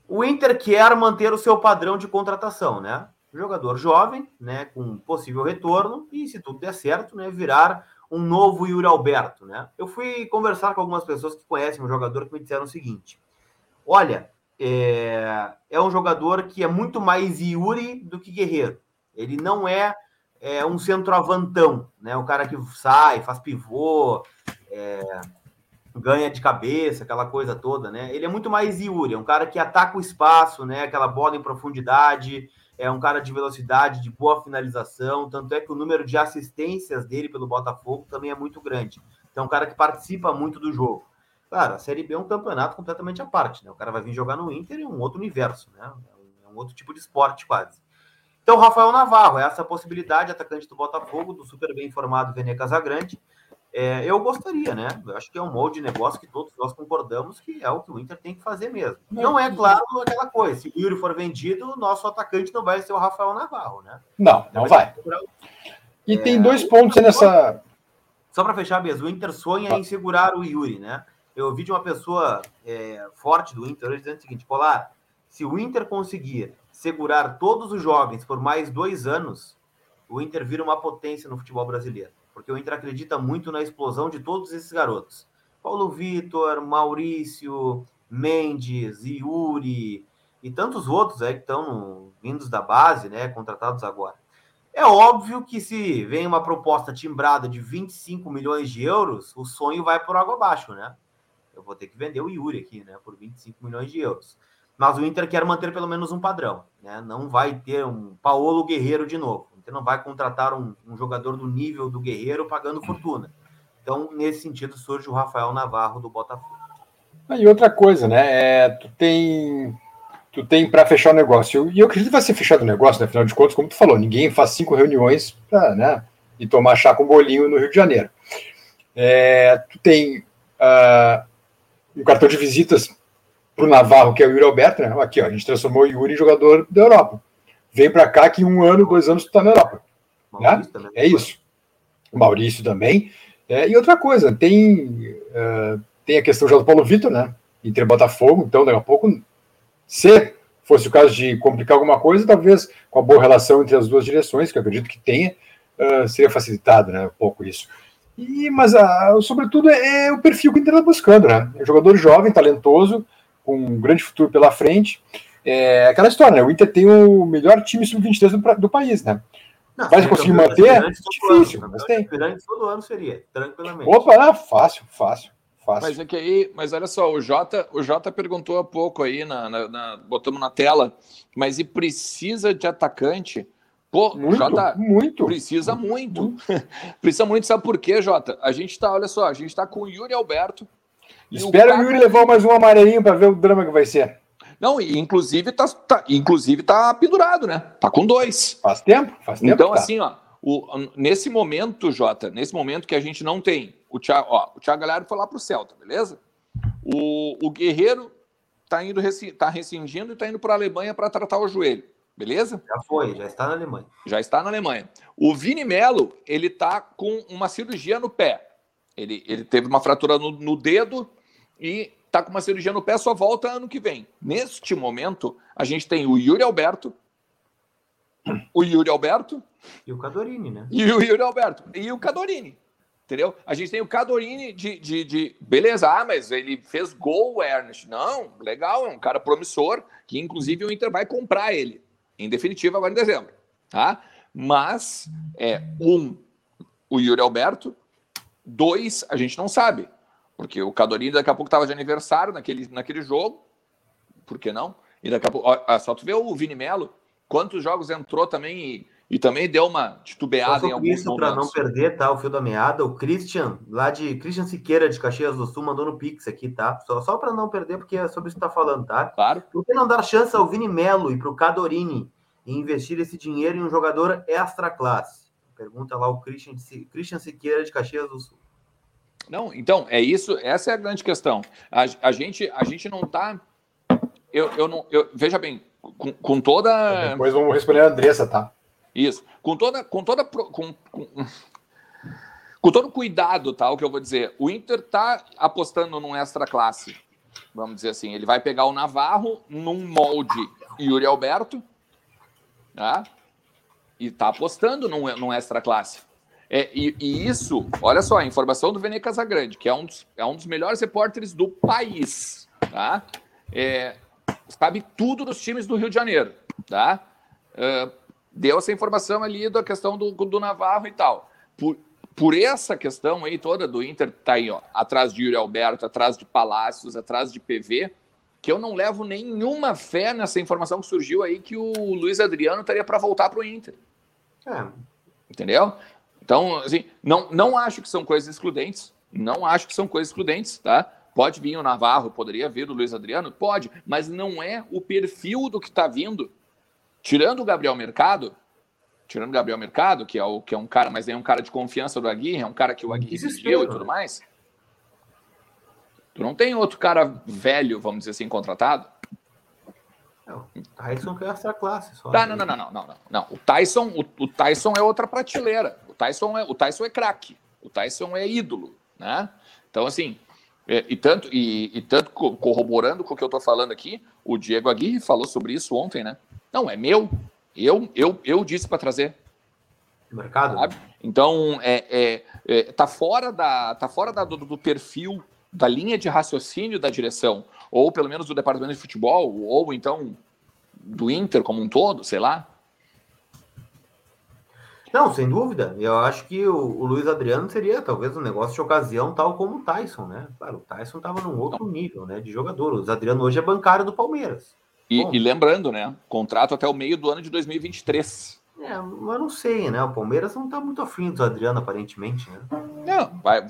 O Inter quer manter o seu padrão de contratação, né? Jogador jovem, né, com possível retorno, e se tudo der certo, né, virar um novo Yuri Alberto, né? Eu fui conversar com algumas pessoas que conhecem o jogador que me disseram o seguinte: olha, é, é um jogador que é muito mais Yuri do que Guerreiro. Ele não é, é um centroavantão, né? O cara que sai, faz pivô, é, ganha de cabeça, aquela coisa toda, né? Ele é muito mais Yuri, é um cara que ataca o espaço, né? Aquela bola em profundidade, é um cara de velocidade, de boa finalização, tanto é que o número de assistências dele pelo Botafogo também é muito grande. Então, é um cara que participa muito do jogo. Claro, a Série B é um campeonato completamente à parte, né? O cara vai vir jogar no Inter em um outro universo, né? É um outro tipo de esporte quase. Então, Rafael Navarro, essa possibilidade, atacante do Botafogo, do super bem informado Vene Casagrande, é, eu gostaria, né? Eu acho que é um molde de negócio que todos nós concordamos que é o que o Inter tem que fazer mesmo. Não é claro aquela coisa. Se o Yuri for vendido, o nosso atacante não vai ser o Rafael Navarro, né? Não, não vai. E é... tem dois pontos nessa. Só para fechar mesmo, o Inter sonha em segurar o Yuri, né? Eu ouvi de uma pessoa é, forte do Inter hoje dizendo o seguinte: Polar, se o Inter conseguir segurar todos os jovens por mais dois anos, o Inter vira uma potência no futebol brasileiro porque o Inter acredita muito na explosão de todos esses garotos. Paulo Vitor, Maurício, Mendes, Yuri e tantos outros aí que estão vindos da base, né, contratados agora. É óbvio que se vem uma proposta timbrada de 25 milhões de euros, o sonho vai por água abaixo, né? Eu vou ter que vender o Yuri aqui, né, por 25 milhões de euros. Mas o Inter quer manter pelo menos um padrão, né? Não vai ter um Paulo Guerreiro de novo. Você não vai contratar um, um jogador do nível do Guerreiro pagando fortuna. Então, nesse sentido, surge o Rafael Navarro do Botafogo. Ah, e outra coisa, né? É, tu tem, tu tem para fechar o negócio. E eu acredito que vai ser fechado o negócio, né? Afinal de contas, como tu falou, ninguém faz cinco reuniões para, né? E tomar chá com bolinho no Rio de Janeiro. É, tu tem uh, um cartão de visitas para o Navarro, que é o Yuri Alberto, né? Aqui, ó, a gente transformou o Yuri em jogador da Europa vem para cá que um ano, dois anos tu está na Europa. Né? É isso. O Maurício também. É, e outra coisa, tem, uh, tem a questão já do Paulo Vitor, né? Entre Botafogo, então daqui a pouco, se fosse o caso de complicar alguma coisa, talvez com a boa relação entre as duas direções, que eu acredito que tenha, uh, seria facilitado, né? Um pouco isso. E, mas, uh, sobretudo, é, é, o perfil que o Inter está buscando, né? É um jogador jovem, talentoso, com um grande futuro pela frente. É aquela história, né? O Inter tem o melhor time sub-23 do, do, país, né? Não, Vai conseguir manter? Difícil, ano, mas tem. todo ano seria, tranquilamente. Opa, ah, fácil, fácil. Fácil. Mas é que aí, mas olha só, o Jota, o Jota perguntou há pouco aí, na, na, na botamos na tela, mas e precisa de atacante? Pô, muito, Jota, muito. Precisa muito. muito. precisa muito, sabe por quê, Jota? A gente tá, olha só, a gente tá com o Yuri Alberto. Espera o, o Yuri levar mais um amarelinho para ver o drama que vai ser. Não, inclusive tá, tá, inclusive tá pendurado, né? Tá com dois. Faz tempo, faz tempo. Então, tá. assim, ó, o, nesse momento, Jota, nesse momento que a gente não tem, o Thiago, ó, o Thiago Galhardo foi lá pro Celta, beleza? O, o Guerreiro tá indo, tá rescindindo e tá indo para a Alemanha para tratar o joelho, beleza? Já foi, já está na Alemanha. Já está na Alemanha. O Vini Melo, ele tá com uma cirurgia no pé. Ele, ele teve uma fratura no, no dedo e está com uma cirurgia no pé, só volta ano que vem. Neste momento, a gente tem o Yuri Alberto, o Yuri Alberto. E o Cadorini, né? E o Yuri Alberto. E o Cadorini. Entendeu? A gente tem o Cadorini de, de, de, Beleza, ah, mas ele fez gol, Ernest. Não, legal, é um cara promissor, que inclusive o Inter vai comprar ele. Em definitivo, agora em dezembro. Tá? Mas, é, um, o Yuri Alberto. Dois, a gente não sabe. Porque o Cadorini daqui a pouco estava de aniversário naquele, naquele jogo. Por que não? E daqui a pouco. Ó, só tu vê o Vini Melo, quantos jogos entrou também e, e também deu uma titubeada em alguns isso para não perder, tá? O fio da meada. O Christian, lá de Christian Siqueira, de Caxias do Sul, mandou no Pix aqui, tá? Só, só para não perder, porque é sobre isso que tá falando, tá? Claro. Por que não dar chance ao Vini Melo e para o Cadorini e investir esse dinheiro em um jogador extra classe? Pergunta lá o Christian, Christian Siqueira, de Caxias do Sul. Não, então, é isso, essa é a grande questão. A, a gente, a gente não está. Eu, eu não. Eu, veja bem, com, com toda. Depois vamos responder a Andressa, tá? Isso. Com toda. Com toda. Com, com, com todo cuidado, tá? O que eu vou dizer. O Inter tá apostando num extra classe. Vamos dizer assim. Ele vai pegar o Navarro num molde Yuri Alberto. Tá? E tá apostando num, num extra classe. É, e, e, isso, olha só, a informação do Vene Casagrande, que é um dos, é um dos melhores repórteres do país, tá? É, sabe tudo dos times do Rio de Janeiro, tá? Uh, deu essa informação ali da questão do, do Navarro e tal. Por, por essa questão aí toda do Inter tá aí, ó, atrás de Yuri Alberto, atrás de Palácios, atrás de PV, que eu não levo nenhuma fé nessa informação que surgiu aí que o Luiz Adriano estaria para voltar para o Inter. É. Entendeu? Então, assim, não, não acho que são coisas excludentes, não acho que são coisas excludentes, tá? Pode vir o Navarro, poderia vir o Luiz Adriano? Pode, mas não é o perfil do que está vindo. Tirando o Gabriel Mercado, tirando o Gabriel Mercado, que é, o, que é um cara, mas é um cara de confiança do Aguirre, é um cara que o Aguirre exigiu e tudo né? mais. Tu não tem outro cara velho, vamos dizer assim, contratado? Não, o Tyson que é essa classe. Só tá, não, não, não, não, não, não. O Tyson, o, o Tyson é outra prateleira. O Tyson é, o Tyson é craque. O Tyson é ídolo, né? Então, assim, é, e, tanto, e, e, tanto corroborando com o que eu estou falando aqui, o Diego Aguirre falou sobre isso ontem, né? Não, é meu. Eu, eu, eu disse para trazer. Mercado. Sabe? Então, é, é, é, tá fora, da, tá fora da, do, do, perfil, da linha de raciocínio da direção, ou pelo menos do departamento de futebol, ou então do Inter como um todo, sei lá. Não, sem dúvida. Eu acho que o, o Luiz Adriano seria talvez um negócio de ocasião, tal como o Tyson, né? Claro, o Tyson estava num outro nível né, de jogador. O Luiz Adriano hoje é bancário do Palmeiras. E, e, lembrando, né? Contrato até o meio do ano de 2023. É, mas não sei, né? O Palmeiras não está muito afim do Adriano, aparentemente, né? Não, vai.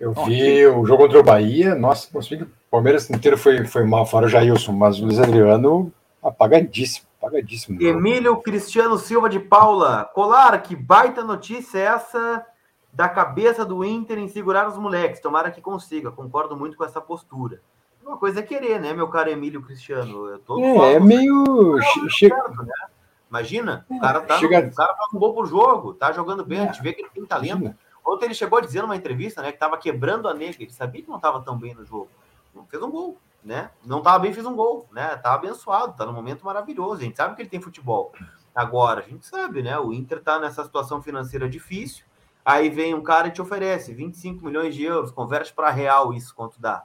Eu vi o jogo contra o Bahia, nossa, o Palmeiras inteiro foi, foi mal, fora o Jailson, mas o Luiz Adriano apagadíssimo. Emílio Cristiano Silva de Paula. Colar, que baita notícia é essa da cabeça do Inter em segurar os moleques. Tomara que consiga. Concordo muito com essa postura. Uma coisa é querer, né, meu caro Emílio Cristiano? Eu tô é, é meio. Chega... Né? Imagina, o cara, tá Chega... no... o cara faz um gol por jogo, tá jogando bem, é. a gente vê que ele tem talento. Imagina. Ontem ele chegou a dizer numa entrevista, né, que tava quebrando a nega, ele sabia que não tava tão bem no jogo. Fez um gol né? Não estava bem, fez um gol, né? Tá abençoado, tá num momento maravilhoso. A gente sabe que ele tem futebol. Agora, a gente sabe, né? O Inter tá nessa situação financeira difícil. Aí vem um cara e te oferece 25 milhões de euros, converte para real isso quanto dá.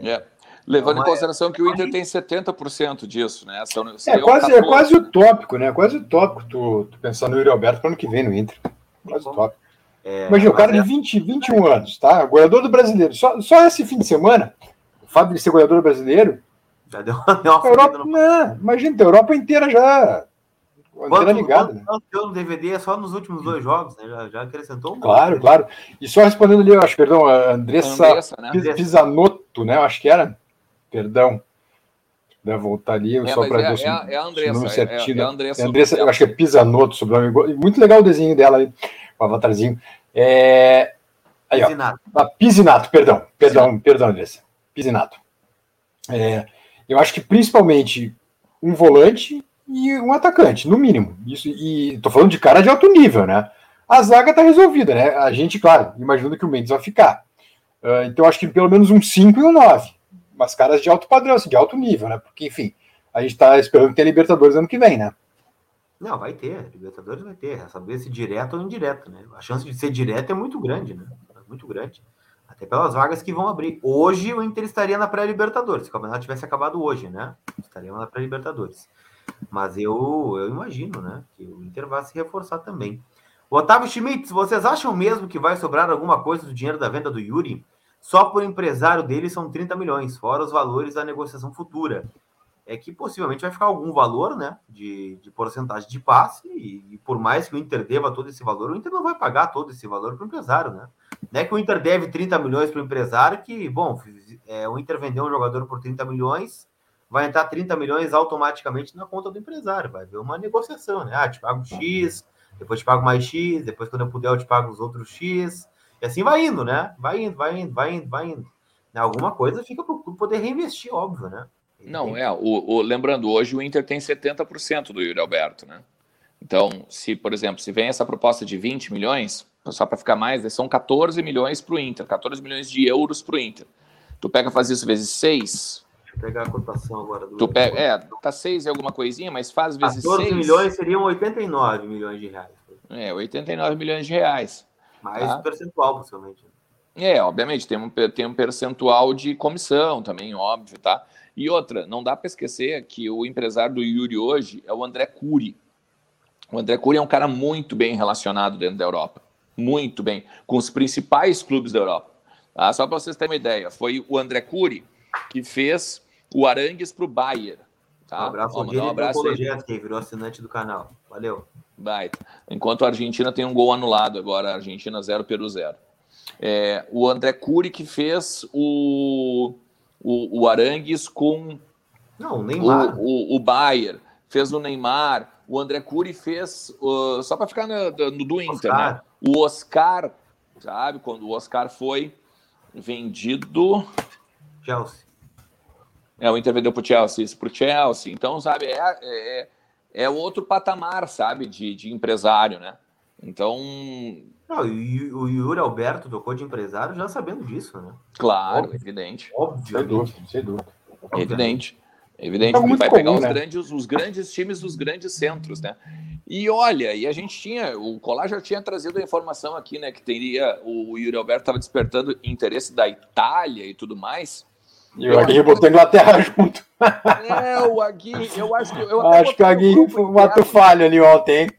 É. é. Levando então, em consideração que o Inter tem 70% disso, né? São, é, quase, é quase utópico, né? Quase utópico tu, tu pensar no Yuri Alberto para ano que vem no Inter. Quase utópico. É, Imagina, o cara é... de 20, 21 anos, tá? Goleador do brasileiro. Só, só esse fim de semana, fato de ser goleador brasileiro. Já deu, deu uma Europa, no... não, Imagina, a Europa inteira já. Quanto, ligada, né? deu no DVD é só nos últimos dois jogos, né? Já, já acrescentou um Claro, pouco. claro. E só respondendo ali, eu acho, perdão, a Andressa, Andressa né? Pisanotto, né? Eu acho que era. Perdão. Deve voltar ali, é, só para é, ver é, é, a Andressa, certinho, é, é, a Andressa, é Andressa eu acho que é Pisanotto, sobrenome. Muito legal o desenho dela aí, o avatarzinho. É... Aí, Pisinato. Ó, Pisinato, perdão, perdão, Pisinato. perdão, Andressa. Pisinato. É, eu acho que principalmente um volante e um atacante, no mínimo. Isso, e tô falando de cara de alto nível, né? A zaga tá resolvida, né? A gente, claro, imaginando que o Mendes vai ficar. Uh, então acho que pelo menos um 5 e um 9. Umas caras de alto padrão, assim, de alto nível, né? Porque, enfim, a gente tá esperando ter Libertadores ano que vem, né? Não, vai ter. Libertadores vai ter. É saber se direto ou indireto, né? A chance de ser direto é muito grande, né? Muito grande. Até pelas vagas que vão abrir. Hoje o Inter estaria na pré-Libertadores. Se o campeonato tivesse acabado hoje, né? Estaria na pré-Libertadores. Mas eu, eu imagino, né? Que o Inter vai se reforçar também. O Otávio Schmitz, vocês acham mesmo que vai sobrar alguma coisa do dinheiro da venda do Yuri? Só por empresário dele são 30 milhões, fora os valores da negociação futura. É que possivelmente vai ficar algum valor, né? De, de porcentagem de passe, e, e por mais que o Inter deva todo esse valor, o Inter não vai pagar todo esse valor para o empresário, né? Não é que o Inter deve 30 milhões para o empresário, que, bom, é, o Inter vendeu um jogador por 30 milhões, vai entrar 30 milhões automaticamente na conta do empresário. Vai haver uma negociação, né? Ah, te pago X, depois te pago mais X, depois, quando eu puder, eu te pago os outros X. E assim vai indo, né? Vai indo, vai indo, vai indo, vai indo. Alguma coisa fica para poder reinvestir, óbvio, né? Não, é. O, o, lembrando, hoje o Inter tem 70% do Yuri Alberto, né? Então, se, por exemplo, se vem essa proposta de 20 milhões, só para ficar mais, são 14 milhões para o Inter, 14 milhões de euros para o Inter. Tu pega, faz isso vezes 6. Deixa eu pegar a cotação agora. Do tu pega, é, tá 6 e alguma coisinha, mas faz vezes 14 6. 14 milhões seriam 89 milhões de reais. É, 89 milhões de reais. Mais tá? percentual, possivelmente. É, obviamente, tem um, tem um percentual de comissão também, óbvio, tá? E outra, não dá para esquecer que o empresário do Yuri hoje é o André Cury. O André Cury é um cara muito bem relacionado dentro da Europa. Muito bem. Com os principais clubes da Europa. Tá? Só para vocês terem uma ideia, foi o André Cury que fez o Arangues para o Bayern. Tá? Um abraço ao um abraço que virou assinante do canal. Valeu. Baita. Enquanto a Argentina tem um gol anulado agora, a Argentina 0, Peru 0. É, o André Cury que fez o, o, o Arangues com Não, o, Neymar. o, o, o Bayern, fez o Neymar, o André Cury fez, uh, só para ficar no, no, do Inter, Oscar. né? O Oscar, sabe? Quando o Oscar foi vendido. Chelsea. É, o Inter vendeu para o Chelsea, isso para o Chelsea. Então, sabe, é, é, é outro patamar, sabe, de, de empresário, né? Então. Não, e o Yuri Alberto tocou de empresário já sabendo disso, né? Claro, Óbvio. evidente. Óbvio. Sem dúvida, sem dúvida. Evidente. Evidente, é vai comum, pegar os, né? grandes, os grandes times dos grandes centros, né? E olha, e a gente tinha, o Colar já tinha trazido a informação aqui, né, que teria, o Yuri Alberto estava despertando interesse da Itália e tudo mais. E o Agui botou a Inglaterra junto. É, o Agui, eu acho que. Eu acho que o Agui foi um ato falho ali ontem, hein?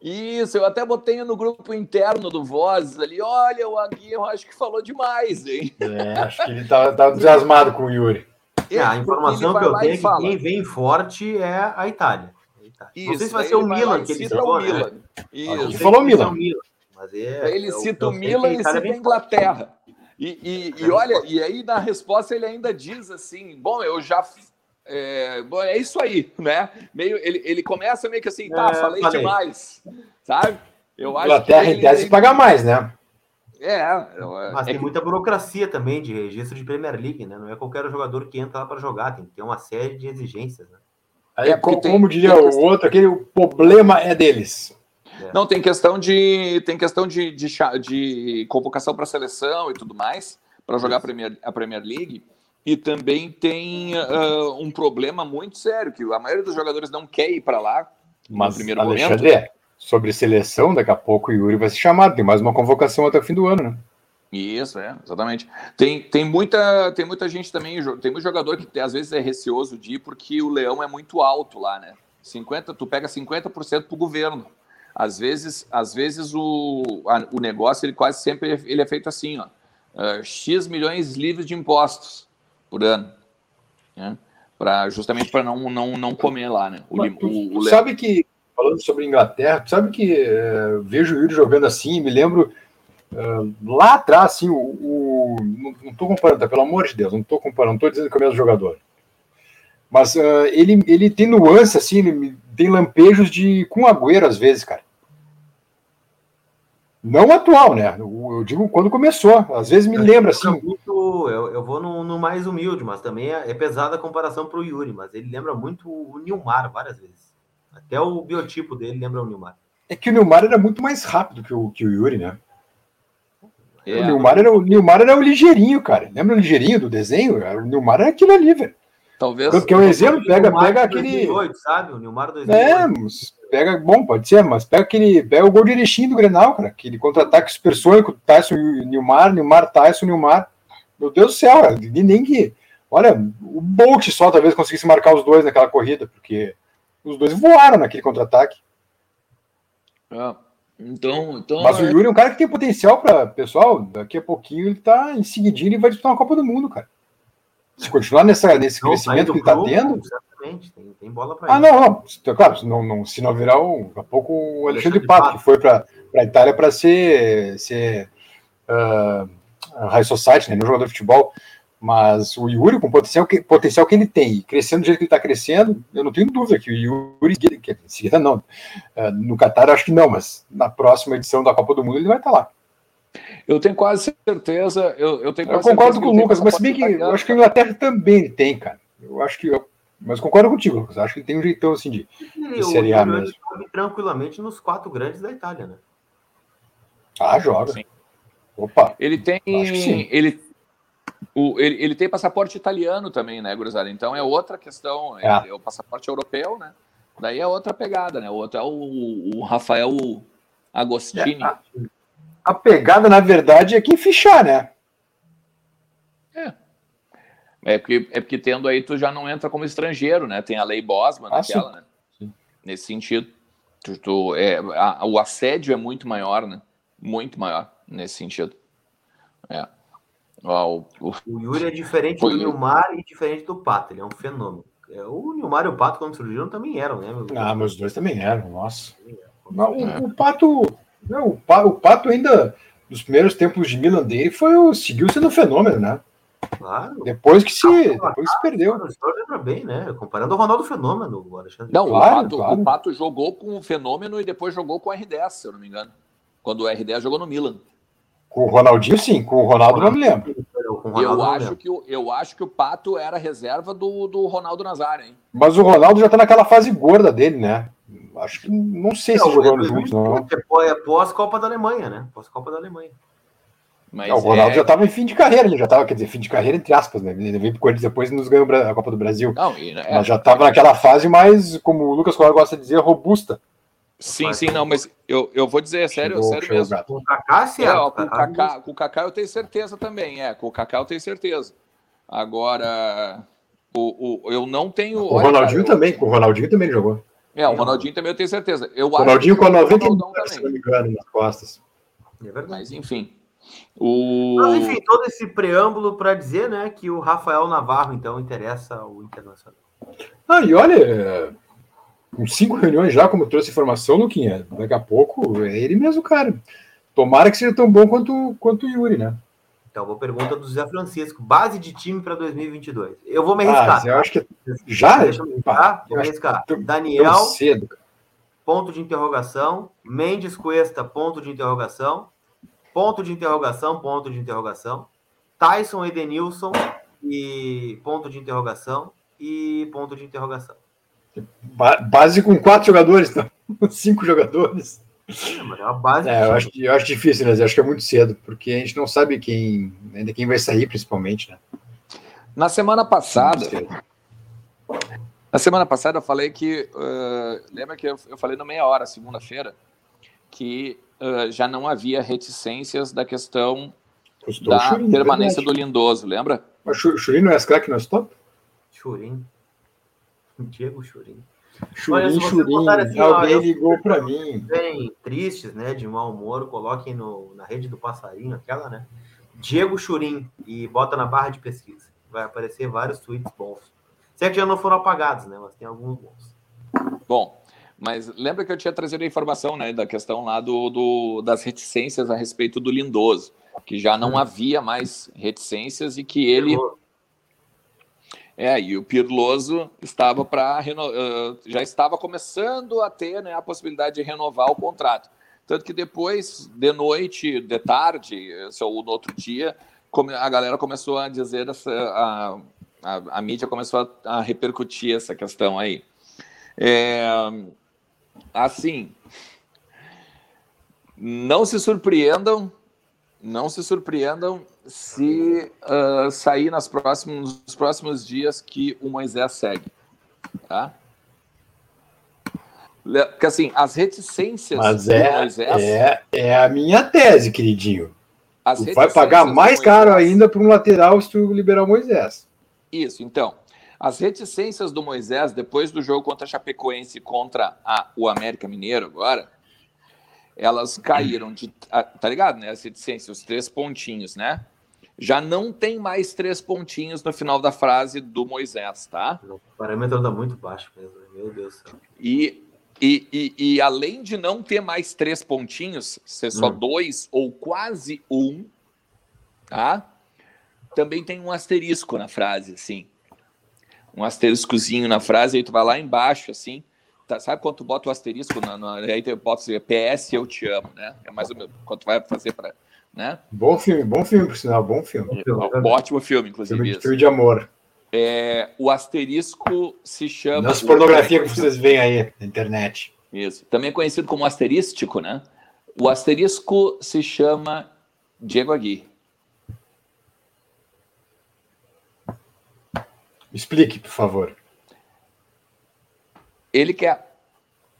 Isso, eu até botei no grupo interno do Vozes ali. Olha, o Agui, eu acho que falou demais, hein? É, acho que ele tá, tá entusiasmado com o Yuri. É, a informação que eu tenho é que quem vem forte é a Itália. Isso, não sei se vai ser o Milan que ele citou, o Milan. Né? Isso. Ele falou Milan. Milan. Mas é, ele cita o Milan e cita a Inglaterra. E, e, e, olha, e aí na resposta ele ainda diz assim: bom, eu já. É, bom, é isso aí, né? Meio, ele, ele começa meio que assim, tá, é, falei, falei, demais, sabe? Eu acho Inglaterra, que em tese, ele... paga mais, né? É, mas é tem que... muita burocracia também de registro de Premier League, né? Não é qualquer jogador que entra lá para jogar, tem que ter uma série de exigências, né? Aí, é como, tem, diria o outro, aquele o problema é deles. É. Não, tem questão de tem questão de, de, de convocação para seleção e tudo mais, para jogar a Premier, a Premier League. E também tem uh, um problema muito sério, que a maioria dos jogadores não quer ir para lá Mas, no primeiro Alexandre, momento. Sobre seleção, daqui a pouco o Yuri vai ser chamado, tem mais uma convocação até o fim do ano, né? Isso, é, exatamente. Tem, tem, muita, tem muita gente também, tem muito jogador que às vezes é receoso de ir porque o leão é muito alto lá, né? 50, tu pega 50% pro governo. Às vezes, às vezes o, a, o negócio ele quase sempre ele é feito assim, ó, uh, x milhões livres de impostos por ano, né? Para justamente para não, não não comer lá, né? O, o, o sabe que falando sobre Inglaterra, sabe que uh, vejo o Yuri jogando assim, me lembro uh, lá atrás, assim, o, o não estou comparando, tá? pelo amor de Deus, não estou comparando, não estou dizendo que é o mesmo jogador. Mas uh, ele, ele tem nuance, assim, ele tem lampejos de com Agüero às vezes, cara. Não atual, né? Eu digo quando começou. Às vezes me lembra assim. Muito, eu, eu vou no, no, mais humilde, mas também é, é pesada a comparação para o Yuri, mas ele lembra muito o Nilmar várias vezes. Até o biotipo dele lembra o Nilmar. É que o Nilmar era muito mais rápido que o, que o Yuri, né? É, o, Nilmar era, o Nilmar era o ligeirinho, cara. Lembra o ligeirinho do desenho? O Nilmar era aquele ali, velho. Talvez. Porque um exemplo, pega, pega aquele. 2008, sabe? O Nilmar 2008. É, pega, bom, pode ser, mas pega aquele. Pega o gol de Erechim do Grenal, cara. Aquele contra-ataque supersônico, Tyson Nilmar, Nilmar, Tyson, Nilmar. Meu Deus do céu, nem que. Olha, o Bolt só talvez conseguisse marcar os dois naquela corrida, porque os dois voaram naquele contra-ataque. Ah, então, então. Mas o é Yuri é um cara que tem potencial para pessoal. Daqui a pouquinho ele tá em seguidinho e vai disputar uma Copa do Mundo, cara. Se continuar nessa, nesse não, crescimento que ele está tendo. Exatamente, tem, tem bola para Ah, não, não. É claro, se não, não, se não virar um, daqui a pouco o Alexandre Pato, que foi para a Itália para ser, ser uh, High Society, né, no jogador de futebol. Mas o Yuri, com o potencial que, potencial que ele tem, crescendo do jeito que ele está crescendo, eu não tenho dúvida que o Yuri, que, seguida não, uh, no Qatar acho que não, mas na próxima edição da Copa do Mundo ele vai estar tá lá. Eu tenho quase certeza. Eu, eu, tenho eu concordo com o Lucas, mas se bem que eu acho que a Inglaterra também tem, cara. Eu acho que. Eu, mas concordo contigo, Lucas. Acho que tem um jeitão assim de, de Série A mesmo. tranquilamente nos quatro grandes da Itália, né? Ah, joga. Sim. Opa. Ele tem. Ele, o, ele, ele tem passaporte italiano também, né, Gurizada? Então é outra questão. É, é o passaporte europeu, né? Daí é outra pegada, né? O outro é o, o Rafael Agostini. É, a pegada, na verdade, é quem fichar, né? É. É porque, é porque tendo aí, tu já não entra como estrangeiro, né? Tem a lei Bosman ah, naquela, sim. né? Sim. Nesse sentido. Tu, tu, é, a, o assédio é muito maior, né? Muito maior nesse sentido. É. O, o... o Yuri é diferente Foi... do Nilmar e diferente do Pato, ele é um fenômeno. É, o Nilmar e o Pato, quando surgiram, também eram, né? Meu... Ah, mas os dois também eram, nossa. O, é. o, Pato. Não, o, Pato, o Pato ainda, nos primeiros tempos de Milan dele, foi, seguiu sendo um fenômeno, né? Claro. Depois que se, depois que se perdeu. Lembra bem, né? Comparando o Ronaldo Fenômeno, o Alexandre. Não, claro, o, Pato, claro. o Pato jogou com o Fenômeno e depois jogou com o R10, se eu não me engano. Quando o R10 jogou no Milan. Com o Ronaldinho, sim. Com o Ronaldo, não me lembro. Eu acho, que o, eu acho que o Pato era reserva do, do Ronaldo Nazário, hein? Mas o Ronaldo já tá naquela fase gorda dele, né? Acho que não sei se jogando juntos, não. É pós-Copa da Alemanha, né? Pós-Copa da Alemanha. Mas não, o Ronaldo é... já estava em fim de carreira, ele já estava, quer dizer, fim de carreira entre aspas, né? Ele veio pro Corinthians depois e nos ganhou a Copa do Brasil. Não, e, é, mas já estava naquela fase mais, como o Lucas Colar gosta de dizer, robusta. Sim, sim, não, mas eu, eu vou dizer, é sério, chegou, sério chegou mesmo. Com o Kaká, sim. É, ó, com, o Kaká, com o Kaká eu tenho certeza também, é, com o Kaká eu tenho certeza. Agora, o, o, eu não tenho... O Ronaldinho cara, também, eu... com o Ronaldinho também jogou. É, o Ronaldinho também eu tenho certeza. Eu Ronaldinho com a 99, se não me engano, nas costas. É verdade. Mas, enfim... O... Mas, enfim, todo esse preâmbulo para dizer né, que o Rafael Navarro, então, interessa ao Internacional. Ah, e olha, com cinco reuniões já, como trouxe informação, Luquinha, daqui a pouco é ele mesmo, cara. Tomara que seja tão bom quanto, quanto o Yuri, né? Então, vou pergunta do José Francisco. Base de time para 2022. Eu vou me arriscar. Ah, eu acho que já. Deixa eu me arriscar. Vou me arriscar. Daniel, cedo, ponto de interrogação. Mendes Cuesta, ponto de interrogação. Ponto de interrogação, ponto de interrogação. Tyson Edenilson e ponto de interrogação e ponto de interrogação. Base com quatro jogadores, então. Cinco jogadores. É, uma base é, eu, acho, eu acho difícil, né? Eu acho que é muito cedo, porque a gente não sabe quem, ainda quem vai sair, principalmente, né? Na semana passada. Na semana passada eu falei que. Uh, lembra que eu, eu falei no meia hora, segunda-feira, que uh, já não havia reticências da questão Custou da Churin, permanência verdade. do Lindoso, lembra? Mas Churin não é craque no stop? Churin. Diego Churin. Churin, Churin, assim, alguém ó, ligou para mim. Bem tristes, né, de mau humor, coloquem no, na rede do passarinho, aquela, né? Diego Churin e bota na barra de pesquisa. Vai aparecer vários tweets bons. Se é que já não foram apagados, né? Mas tem alguns bons. Bom, mas lembra que eu tinha trazido a informação né, da questão lá do, do, das reticências a respeito do Lindoso, que já não hum. havia mais reticências e que ele. É, e o Pirloso estava para uh, já estava começando a ter né, a possibilidade de renovar o contrato. Tanto que depois, de noite, de tarde, ou no outro dia, a galera começou a dizer, essa, a, a, a mídia começou a, a, repercutir essa questão aí. É, assim, não se surpreendam, não se surpreendam se uh, sair nas próximos, nos próximos dias que o Moisés segue, tá? Porque assim, as reticências Mas é, Moisés, é, é a minha tese, queridinho. Tu vai pagar mais caro ainda para um lateral se tu liberar o Moisés. Isso, então. As reticências do Moisés, depois do jogo contra a Chapecoense e contra a, o América Mineiro agora, elas caíram de. Tá ligado, né? As reticências, os três pontinhos, né? Já não tem mais três pontinhos no final da frase do Moisés, tá? O parâmetro está muito baixo mesmo, meu Deus do céu. E, e, e, e, além de não ter mais três pontinhos, ser só hum. dois ou quase um, tá? Também tem um asterisco na frase, assim um asteriscozinho na frase, aí tu vai lá embaixo, assim, tá, sabe quando tu bota o asterisco, na, na, aí tu bota PS eu te amo, né? É mais ou menos quando tu vai fazer para, né? Bom filme, bom filme, por sinal, bom filme. É, um ótimo filme, inclusive. Filme, filme de amor. É, o asterisco se chama... Nas pornografia que vocês veem aí na internet. Isso. Também é conhecido como asterístico, né? O asterisco se chama Diego Aguirre. Explique, por favor. Ele quer.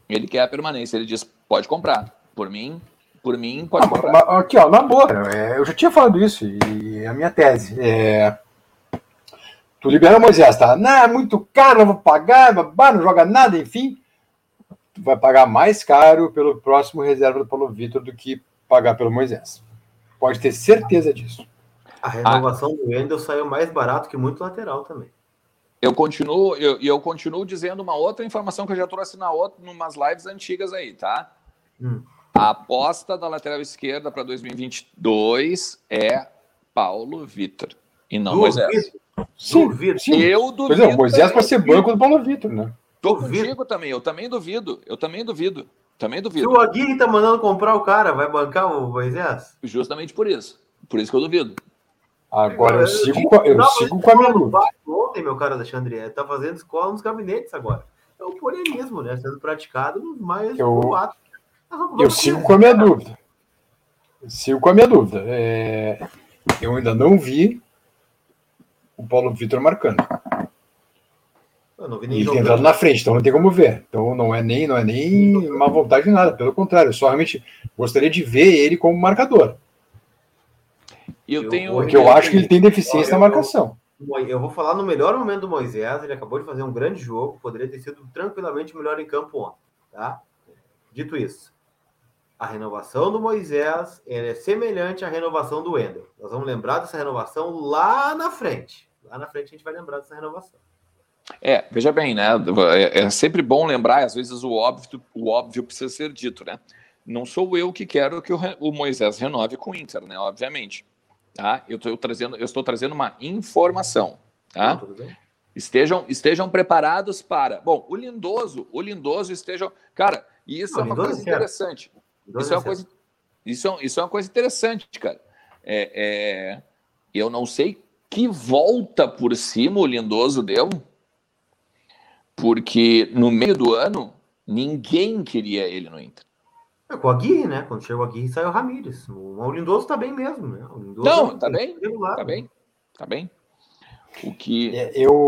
Ele quer a permanência. Ele diz: pode comprar. Por mim, por mim, pode ah, comprar. Mas, aqui, ó, na boa. É, eu já tinha falado isso, e a minha tese. É, tu libera o Moisés, tá? Não, é muito caro, não vou pagar, babá, não joga nada, enfim. vai pagar mais caro pelo próximo reserva do Paulo Vitor do que pagar pelo Moisés. Pode ter certeza disso. A renovação ah. do Wendel saiu mais barato que muito lateral também. Eu continuo, eu, eu continuo dizendo uma outra informação que eu já trouxe na outra, numas lives antigas aí, tá? Hum. A aposta da lateral esquerda para 2022 é Paulo Vitor e não duvido. Moisés. Sim, duvido. Sim. Eu duvido. Pois é, o Moisés para ser banco do Paulo Vitor, né? Tô duvido. contigo também, eu também duvido. Eu também duvido. Também duvido. Se o Aguirre tá mandando comprar o cara, vai bancar o Moisés? Justamente por isso. Por isso que eu duvido. Agora eu, eu sigo, com, eu sigo com a minha dúvida. Ontem, meu caro Alexandre, é, tá fazendo escola nos gabinetes agora. É o polemismo, né? Sendo praticado mais eu, Eu sigo com a minha dúvida. Eu sigo com a minha dúvida. É, eu ainda não vi o Paulo Vitor marcando. Eu não vi nem e ele tem entrado na frente, então não tem como ver. Então não é nem, não é nem uma vontade de nada, pelo contrário, eu só realmente gostaria de ver ele como marcador. Eu tenho, porque eu, acho que ele tem deficiência eu, na marcação. Eu vou falar no melhor momento do Moisés, ele acabou de fazer um grande jogo, poderia ter sido tranquilamente melhor em campo ontem, tá? Dito isso, a renovação do Moisés é semelhante à renovação do Wendel. Nós vamos lembrar dessa renovação lá na frente. Lá na frente a gente vai lembrar dessa renovação. É, veja bem, né? É, é sempre bom lembrar, às vezes o óbvio, o óbvio precisa ser dito, né? Não sou eu que quero que o, Moisés renove com o Inter, né? Obviamente. Tá? Eu, estou trazendo, eu estou trazendo uma informação. Tá? Estejam, estejam preparados para. Bom, o Lindoso, o Lindoso estejam. Cara, isso Não, é uma coisa é interessante. Isso é uma coisa, isso, é, isso é uma coisa interessante, cara. É, é, eu não sei que volta por cima o Lindoso deu, porque no meio do ano ninguém queria ele no Inter. É, com a Aguirre, né? Quando chegou a Aguirre, saiu o Ramírez. O, Lindoso tá bem mesmo, né? O Lindoso não, tá bem, tá bem, tá bem. O que... É, eu...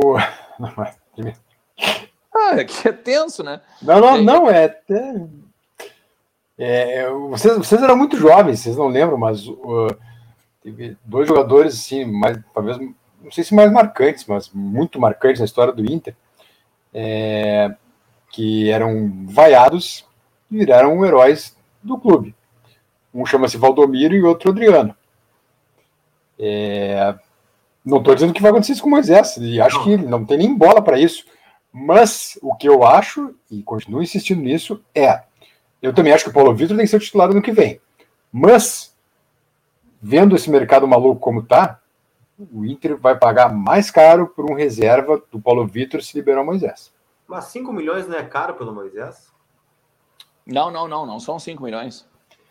ah, é que é tenso, né? Não, não, não, é... até... É, vocês, vocês eram muito jovens, vocês não lembram, mas uh, teve dois jogadores, assim, mais, talvez, não sei se mais marcantes, mas muito marcantes na história do Inter, é, que eram vaiados e viraram heróis do clube. Um chama-se Valdomiro e outro Adriano. É, não estou dizendo que vai acontecer isso com o Moisés, e acho que ele não tem nem bola para isso. Mas o que eu acho, e continuo insistindo nisso, é: eu também acho que o Paulo Vitor tem que ser titular no que vem. Mas, vendo esse mercado maluco como está, o Inter vai pagar mais caro por um reserva do Paulo Vitor se liberar o Moisés. Mas 5 milhões não é caro pelo Moisés? Não, não, não, não são 5 milhões.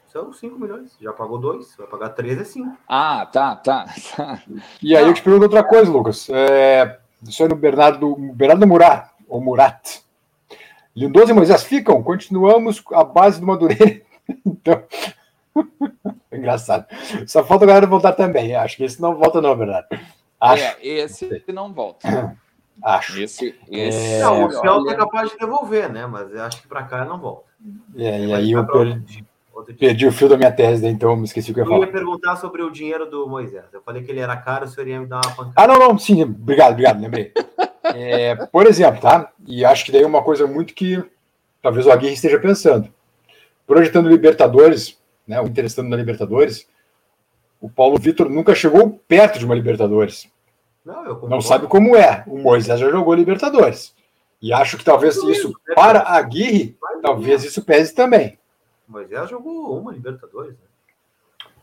São 5 milhões. Já pagou 2, vai pagar 3 é 5. Ah, tá, tá. E aí não. eu te pergunto outra coisa, Lucas. É, isso aí no Bernardo, Bernardo Murat, ou Murat. Lindoso e Moisés ficam? Continuamos a base do Madureira. então. Engraçado. Só falta a galera voltar também. Acho que esse não volta, não, Bernardo. Acho. É, esse não volta. Acho. Esse, esse... É... Não, o Celta é capaz de devolver, né? Mas eu acho que para cá não volta. É, e aí eu perdi, perdi, o fio da minha tese, então me esqueci o que eu ia falar. Eu ia perguntar sobre o dinheiro do Moisés. Eu falei que ele era caro, o senhor ia me dar uma pancada. Ah, não, não, sim, obrigado, obrigado, lembrei. é, por exemplo, tá? E acho que daí é uma coisa muito que talvez o Aguirre esteja pensando. Projetando Libertadores, né, o interessando na Libertadores, o Paulo Vitor nunca chegou perto de uma Libertadores. Não, não sabe como é. O Moisés já jogou Libertadores. E acho que talvez isso, né, para a Aguirre, talvez isso pese também. O Moisés jogou uma Libertadores, né?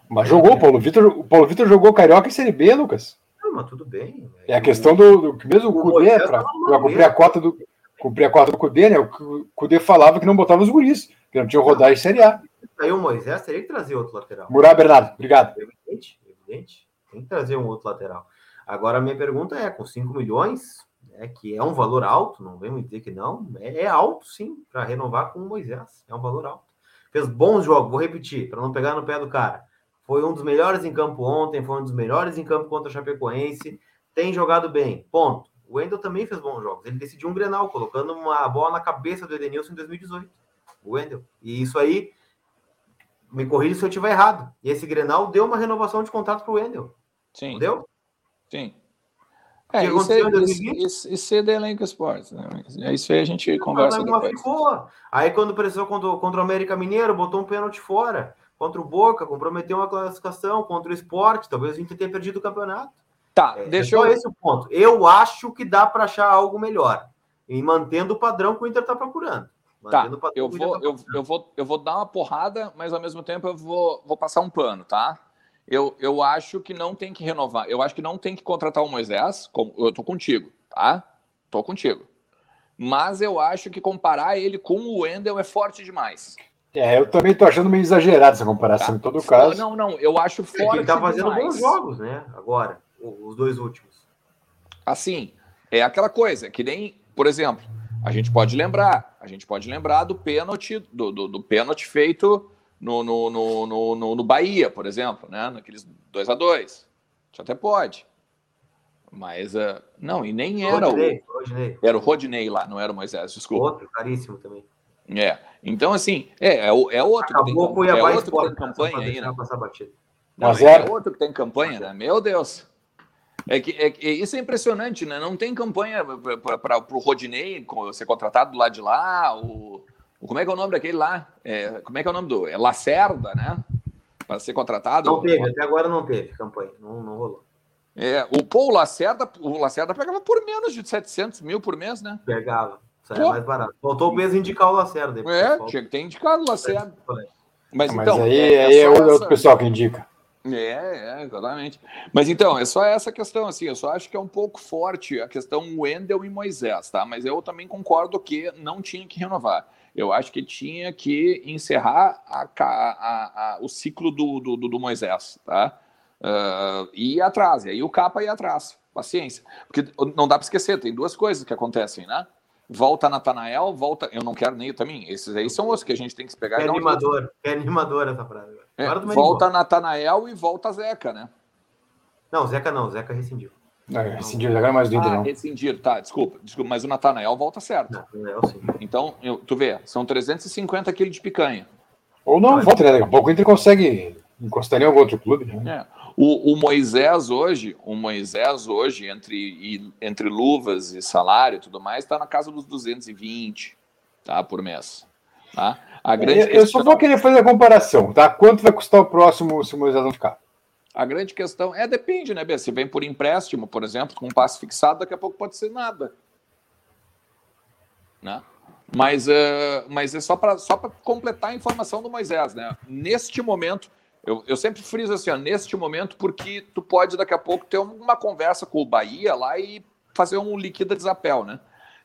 Mas jogou, o Paulo Vitor, o Paulo Vitor jogou Carioca e Série B, Lucas. Mas tudo bem. É a questão do, do mesmo o Cudê, para cumprir a cota do cumprir a cota do Cudê, né? O Cudê falava que não botava os guris, que não tinha rodagem Série A. Aí o Moisés teria que trazer outro lateral. Murá Bernardo, obrigado. Evidente, evidente. Tem que trazer um outro lateral. Agora, a minha pergunta é: com 5 milhões, é que é um valor alto, não vem me dizer que não, é, é alto sim, para renovar com o Moisés, é um valor alto. Fez bons jogos, vou repetir, para não pegar no pé do cara. Foi um dos melhores em campo ontem, foi um dos melhores em campo contra a Chapecoense, tem jogado bem, ponto. O Wendel também fez bons jogos, ele decidiu um Grenal, colocando uma bola na cabeça do Edenilson em 2018, o Wendel. E isso aí, me corrija se eu estiver errado, e esse Grenal deu uma renovação de contrato para o Wendel. Sim. Deu? Sim. É, isso, é, isso, isso, é da Elenco Esportes, né? É isso aí a gente conversa mas, depois. Ficou. Aí quando precisou contra, contra o América Mineiro, botou um pênalti fora. Contra o Boca, comprometeu uma classificação. Contra o esporte, talvez a gente tenha perdido o campeonato. Tá, é, deixa é eu... esse o ponto. Eu acho que dá para achar algo melhor. E mantendo o padrão que o Inter está procurando. Tá, eu vou, tá eu, eu, vou, eu vou dar uma porrada, mas ao mesmo tempo eu vou, vou passar um pano, tá? Eu, eu acho que não tem que renovar. Eu acho que não tem que contratar o Moisés. Como, eu tô contigo, tá? Tô contigo. Mas eu acho que comparar ele com o Wendel é forte demais. É, eu também tô achando meio exagerado essa comparação tá. em todo caso. Não, não, eu acho forte. Ele tá fazendo demais. bons jogos, né? Agora, os dois últimos. Assim, é aquela coisa, que nem, por exemplo, a gente pode lembrar, a gente pode lembrar do pênalti, do, do, do pênalti feito no, no, no, no, no Bahia, por exemplo, né? naqueles 2 a 2 Isso até pode. Mas, uh, não, e nem era Rodney, o. Rodney. Era o Rodney lá, não era o Moisés, desculpa. Outro, caríssimo também. É, então assim, é, é, é outro Acabou que tem, é outro que tem campanha aí, né? Não, é, é outro que tem campanha, né? Meu Deus. É que, é que isso é impressionante, né? Não tem campanha para o Rodinei ser contratado do lado de lá, o, como é que é o nome daquele lá? É, como é que é o nome do? É Lacerda, né? Para ser contratado. Não teve, até agora não teve campanha, não, não rolou. É, o Paul Lacerda, o Lacerda pegava por menos de 700 mil por mês, né? Pegava, saia mais barato. Faltou o mês indicar o Lacerda. É, tinha que ter indicado o Lacerda. Mas, mas então, aí, é, aí é, é outro pessoal que indica. É, é, exatamente. Mas então, é só essa questão, assim, eu só acho que é um pouco forte a questão Wendel e Moisés, tá? Mas eu também concordo que não tinha que renovar. Eu acho que tinha que encerrar a, a, a, o ciclo do, do, do Moisés, tá? Uh, e ir atrás, e aí o capa ia atrás, paciência. Porque não dá para esquecer, tem duas coisas que acontecem, né? Volta Natanael, volta. Eu não quero nem também. Esses aí são os que a gente tem que pegar. É animador, é animador essa frase. É, volta Natanael e volta Zeca, né? Não, Zeca não, Zeca rescindiu. Não, rescindiu, agora é mais do Inter, ah, não. Rescindir, tá, desculpa, desculpa, mas o Natanael volta certo. Natanael, sim. Então, eu, tu vê, são 350 quilos de picanha. Ou não, volta, né? Daqui a pouco o Inter consegue encostar em algum outro clube, né? É. O, o, Moisés hoje, o Moisés hoje, entre, e, entre luvas e salário e tudo mais, está na casa dos 220 tá, por mês. Tá? A grande eu, questão... eu só vou querer fazer a comparação, tá? Quanto vai custar o próximo se o Moisés não ficar? A grande questão é depende, né, Bia? Se vem por empréstimo, por exemplo, com um passe fixado, daqui a pouco pode ser nada. Né? Mas, uh, mas é só para só completar a informação do Moisés, né? Neste momento, eu, eu sempre friso assim, ó, neste momento, porque tu pode daqui a pouco ter uma conversa com o Bahia lá e fazer um liquida desapel, né?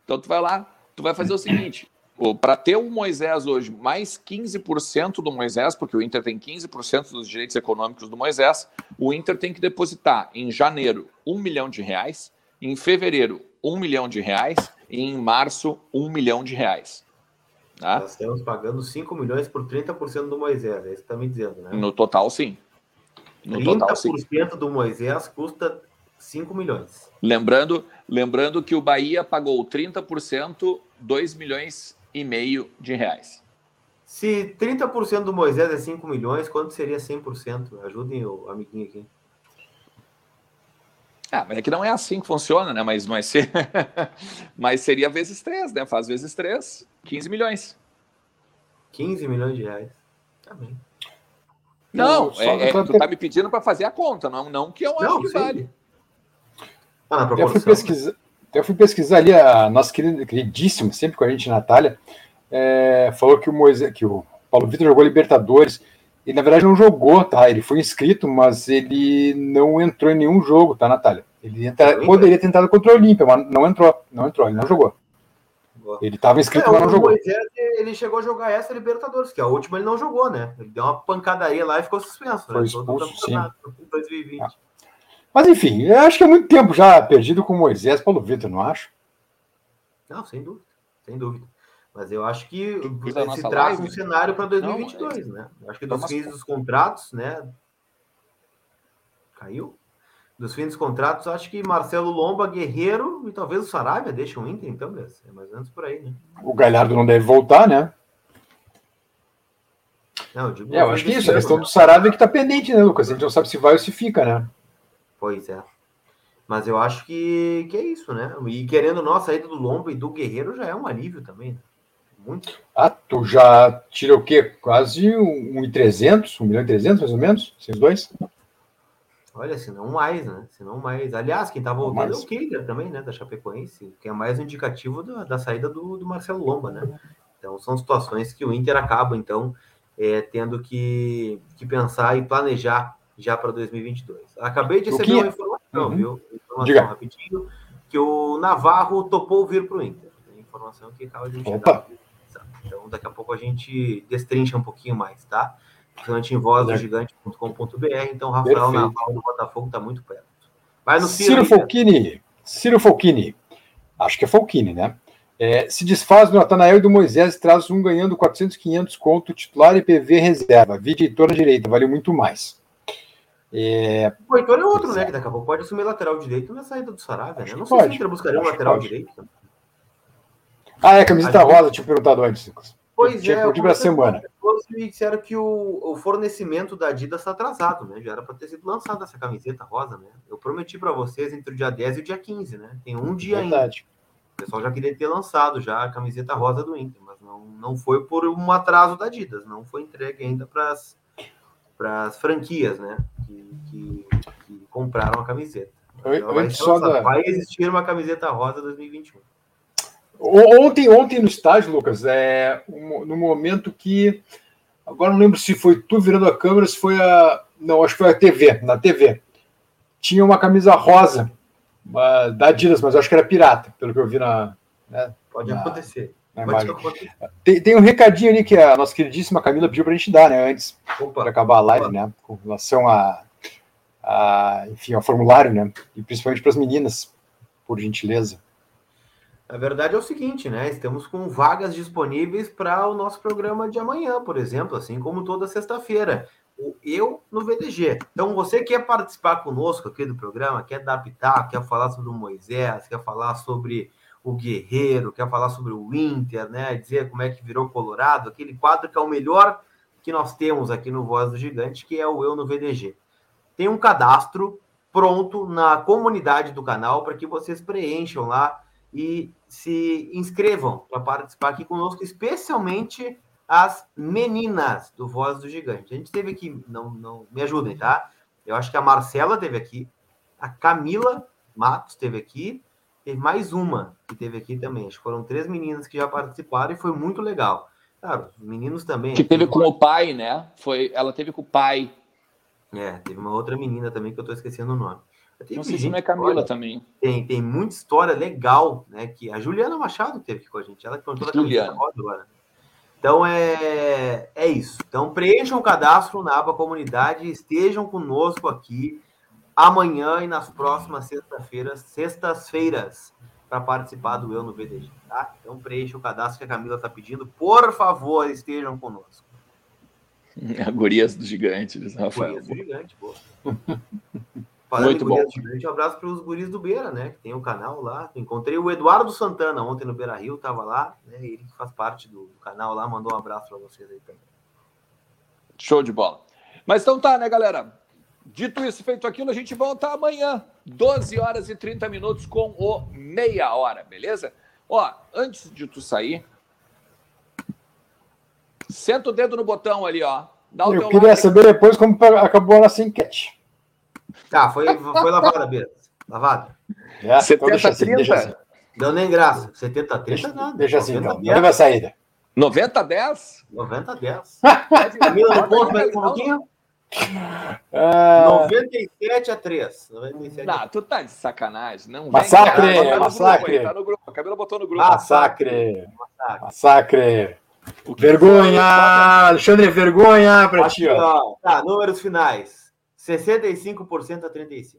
Então tu vai lá, tu vai fazer o seguinte: para ter o Moisés hoje, mais 15% do Moisés, porque o Inter tem 15% dos direitos econômicos do Moisés, o Inter tem que depositar em janeiro um milhão de reais, em fevereiro um milhão de reais e em março um milhão de reais. Tá? Nós estamos pagando 5 milhões por 30% do Moisés, é isso que está me dizendo, né? No total, sim. No 30% total, sim. do Moisés custa 5 milhões. Lembrando, lembrando que o Bahia pagou 30%, 2 milhões e meio de reais. Se 30% do Moisés é 5 milhões, quanto seria 100%? Ajudem o amiguinho aqui. Ah, mas é que não é assim que funciona, né? Mas, mas, ser... mas seria vezes 3, né? Faz vezes 3, 15 milhões. 15 milhões de reais. Tá bem. Não, é, é, tu tá me pedindo para fazer a conta, não, não que eu acho que sim. vale. Ah, eu fui pesquisar, eu fui pesquisar ali, a nossa querida, queridíssima, sempre com a gente, Natália, é, falou que o Moisés, que o Paulo Vitor jogou Libertadores. E na verdade não jogou, tá? Ele foi inscrito, mas ele não entrou em nenhum jogo, tá, Natália? Ele entra, poderia ter entrado contra o Olímpia, mas não entrou, não entrou, ele não jogou. Ele estava inscrito, é, mas não jogou. Moisés, ele chegou a jogar essa Libertadores, que a última ele não jogou, né? Ele deu uma pancadaria lá e ficou suspenso. Foi né? expulso, sim. 2020. Ah. Mas enfim, eu acho que é muito tempo já perdido com Moisés, Paulo Vitor, não acho? Não, sem dúvida, sem dúvida. Mas eu acho que se traz um cenário para 2022, não, é... né? Eu acho que dos fins dos contratos, né? Caiu? Dos fins dos contratos, acho que Marcelo Lomba, Guerreiro e talvez o Sarabia deixam o Inter, então, é mais ou menos por aí, né? O Galhardo não deve voltar, né? Não, eu, digo, é, eu acho que isso, a questão do Sarabia que está pendente, né, Lucas? A gente não sabe se vai ou se fica, né? Pois é. Mas eu acho que, que é isso, né? E querendo nós, a saída do Lombo e do Guerreiro já é um alívio também, né? Muito. Ah, tu já tira o quê? Quase 1,300, 1 milhão e 300, mais ou menos? Esses dois? Olha, se não mais, né? Se não mais. Aliás, quem tá voltando é o Keiler também, né? Da Chapecoense, que é mais um indicativo da, da saída do, do Marcelo Lomba, né? Então, são situações que o Inter acaba, então, é, tendo que, que pensar e planejar já para 2022. Acabei de receber uma informação, uhum. viu? Informação Diga. rapidinho, que o Navarro topou vir para o Inter. Informação que acaba de chegar. Então, daqui a pouco a gente destrincha um pouquinho mais, tá? Principalmente em vozdogigante.com.br. Então, Rafael Perfeito. Navarro do Botafogo está muito perto. Vai no Ciro. Ciro Folchini. Ciro Folchini. Acho que é Folchini, né? É, se desfaz do Natanael e do Moisés, traz um ganhando 400, 500 conto titular e PV reserva. Vídeo Heitor na direita, valeu muito mais. É... O Heitor é outro, né? Que daqui a pouco pode assumir lateral direito na saída do Saravia, né? Não sei pode. se o Inter buscaria um lateral direito. Ah, é, camiseta rosa, gente... tinha perguntado antes, Pois tinha é, eu semana. E disseram que o, o fornecimento da Adidas está atrasado, né? Já era para ter sido lançada essa camiseta rosa, né? Eu prometi para vocês entre o dia 10 e o dia 15, né? Tem um dia Verdade. ainda. O pessoal já queria ter lançado já a camiseta rosa do Inter, mas não, não foi por um atraso da Adidas, não foi entregue ainda para as franquias, né? Que, que, que, compraram a camiseta. Vai, da... vai, existir uma camiseta rosa 2021. Ontem, ontem no estádio, Lucas, é, no momento que. Agora não lembro se foi tu virando a câmera, se foi a. Não, acho que foi a TV, na TV. Tinha uma camisa rosa uma, da Adidas, mas acho que era pirata, pelo que eu vi na. Né, Pode na, acontecer. Na Pode acontecer. Tem, tem, um recadinho ali que a nossa queridíssima Camila pediu para a gente dar, né? Antes de acabar a live, Opa. né? Com relação a, a, enfim, ao formulário, né? E principalmente para as meninas, por gentileza. A verdade é o seguinte, né? Estamos com vagas disponíveis para o nosso programa de amanhã, por exemplo, assim como toda sexta-feira o Eu no VDG. Então, você quer participar conosco aqui do programa, quer adaptar, quer falar sobre o Moisés, quer falar sobre o Guerreiro, quer falar sobre o Inter, né? Dizer como é que virou Colorado, aquele quadro que é o melhor que nós temos aqui no Voz do Gigante, que é o Eu no VDG. Tem um cadastro pronto na comunidade do canal para que vocês preencham lá e se inscrevam para participar aqui conosco, especialmente as meninas do Voz do Gigante. A gente teve aqui, não, não me ajudem, tá? Eu acho que a Marcela teve aqui, a Camila Matos teve aqui, teve mais uma que teve aqui também. Acho que foram três meninas que já participaram e foi muito legal. Claro, os meninos também. Que teve com o pai, né? Foi, ela teve com o pai. É, teve uma outra menina também que eu tô esquecendo o nome. Teve não sei se não é Camila olha, também. Tem, tem muita história legal, né? Que a Juliana Machado teve aqui com a gente. Ela contou a Juliana. agora. Então é, é isso. Então preencham o cadastro na aba comunidade, estejam conosco aqui amanhã e nas próximas sexta-feiras, sextas-feiras, para participar do Eu no VDG, tá? Então preencham o cadastro que a Camila está pedindo. Por favor, estejam conosco. Gurias do Gigante, Rafael. Gurias do Gigante, boa. Falando Muito bom. Um abraço para os guris do Beira, né? Que tem o um canal lá. Encontrei o Eduardo Santana ontem no Beira Rio, tava lá, né? Ele que faz parte do, do canal lá, mandou um abraço para vocês aí também. Show de bola. Mas então tá, né, galera? Dito isso, feito aquilo, a gente volta amanhã, 12 horas e 30 minutos com o meia hora, beleza? Ó, antes de tu sair, senta o dedo no botão ali, ó. Dá o Eu queria saber depois como acabou a nossa enquete. Tá, foi, foi lavada, Beira. Lavada. É, 70 então 30? Assim, Deu nem graça. 70 30 nada. Deixa assim, então. Leva a saída. 90 10? 90 10. Camila no ponto, mais um pouquinho. Uh... 97 a 3. 97 não, tu tá de sacanagem. Não massacre, vem, cara, massacre. Tá no grupo, A Camila botou no grupo. Massacre. Massacre. massacre. Vergonha, Alexandre, vergonha pra ti, ó. Tá, números finais. 65% a 35%.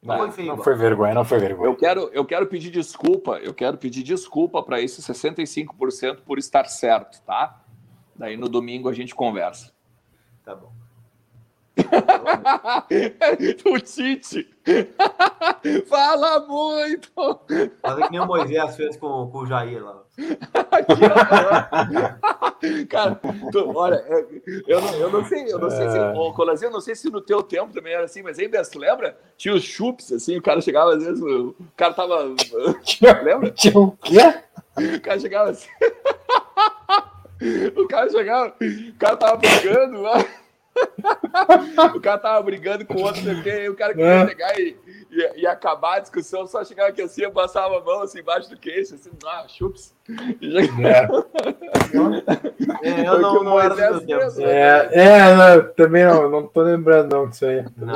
Não, não, foi feio, não foi vergonha, não foi vergonha. Eu quero, eu quero pedir desculpa, eu quero pedir desculpa para esses 65% por estar certo, tá? Daí no domingo a gente conversa. Tá bom. o Tite. Fala muito. Fala que nem o Moisés fez com, com o Jair lá. Cara, tu, olha, eu não, eu não sei, eu não sei se, ô, Colazinho, eu não sei se no teu tempo também era assim, mas ainda se lembra? Tinha os chups, assim, o cara chegava, às vezes, o cara tava. lembra? Tinha o quê? O cara chegava assim. o cara chegava, o cara tava brigando, o cara tava brigando com o outro, e o cara queria é. pegar e, e, e, acabar a discussão, só chegava aqui assim, eu passava a mão assim embaixo do queixo, assim, ah, chups. É. é, eu não, não era do tempo. É, é não, também não, não tô lembrando não disso aí. Não,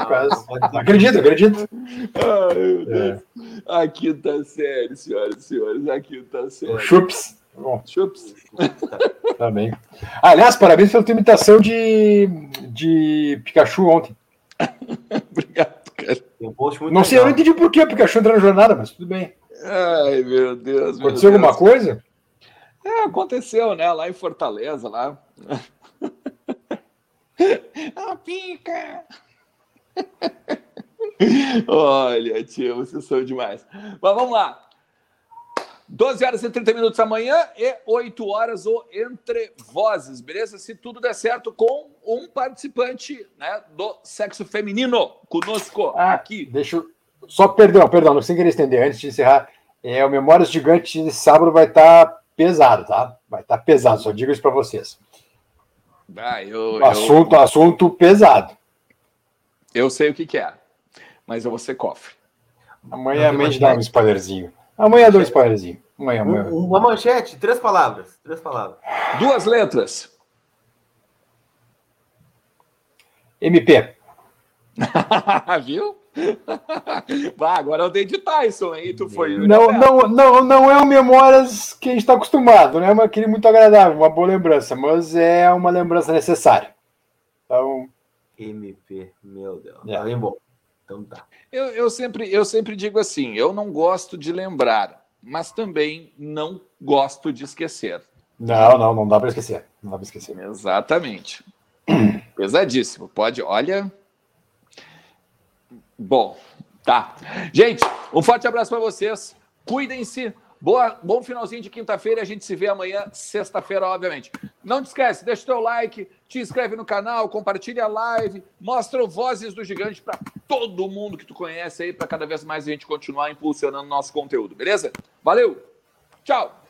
acredito, acredito. Ai, meu Deus. É. A quinta série, senhoras e senhores, a quinta série. Chups. Bom. Chups. Tá bem. aliás, parabéns pela tua imitação de, de Pikachu ontem. Obrigado, cara. Um não sei, legal. eu não entendi por que o Pikachu entrou na jornada, mas tudo bem. Ai, meu Deus. Aconteceu meu Deus. alguma coisa? É, aconteceu, né? Lá em Fortaleza, lá. ah, pica! Olha, tio, vocês são demais. Mas vamos lá. 12 horas e 30 minutos amanhã e 8 horas o Entre Vozes, beleza? Se tudo der certo com um participante né, do sexo feminino conosco ah, aqui. Deixa eu... Só, perdão, perdão, não sem querer estender, antes de encerrar, é, o Memórias Gigante de sábado vai estar tá pesado, tá? Vai estar tá pesado, só digo isso para vocês. Ah, eu, assunto, eu... assunto pesado. Eu sei o que, que é, mas eu vou ser cofre. Amanhã a mente dá um spoilerzinho. Amanhã dois spoilerzinho. Amanhã, amanhã. Uma manchete, três palavras. Três palavras. Duas letras. MP. Viu? Bah, agora eu dei de Tyson, aí Tu foi. Não, não, não, não é o Memórias que a gente está acostumado, não é aquele muito agradável, uma boa lembrança, mas é uma lembrança necessária. Então. MP, meu Deus. É. Tá bem bom. Então tá. Eu, eu, sempre, eu sempre digo assim: eu não gosto de lembrar, mas também não gosto de esquecer. Não, não, não dá para esquecer. Não dá para esquecer. Exatamente. Pesadíssimo. Pode, olha. Bom, tá. Gente, um forte abraço para vocês. Cuidem-se. Boa, bom finalzinho de quinta-feira. A gente se vê amanhã, sexta-feira, obviamente. Não te esquece, deixa o teu like, te inscreve no canal, compartilha a live, mostra o Vozes do Gigante para todo mundo que tu conhece aí, para cada vez mais a gente continuar impulsionando nosso conteúdo, beleza? Valeu! Tchau!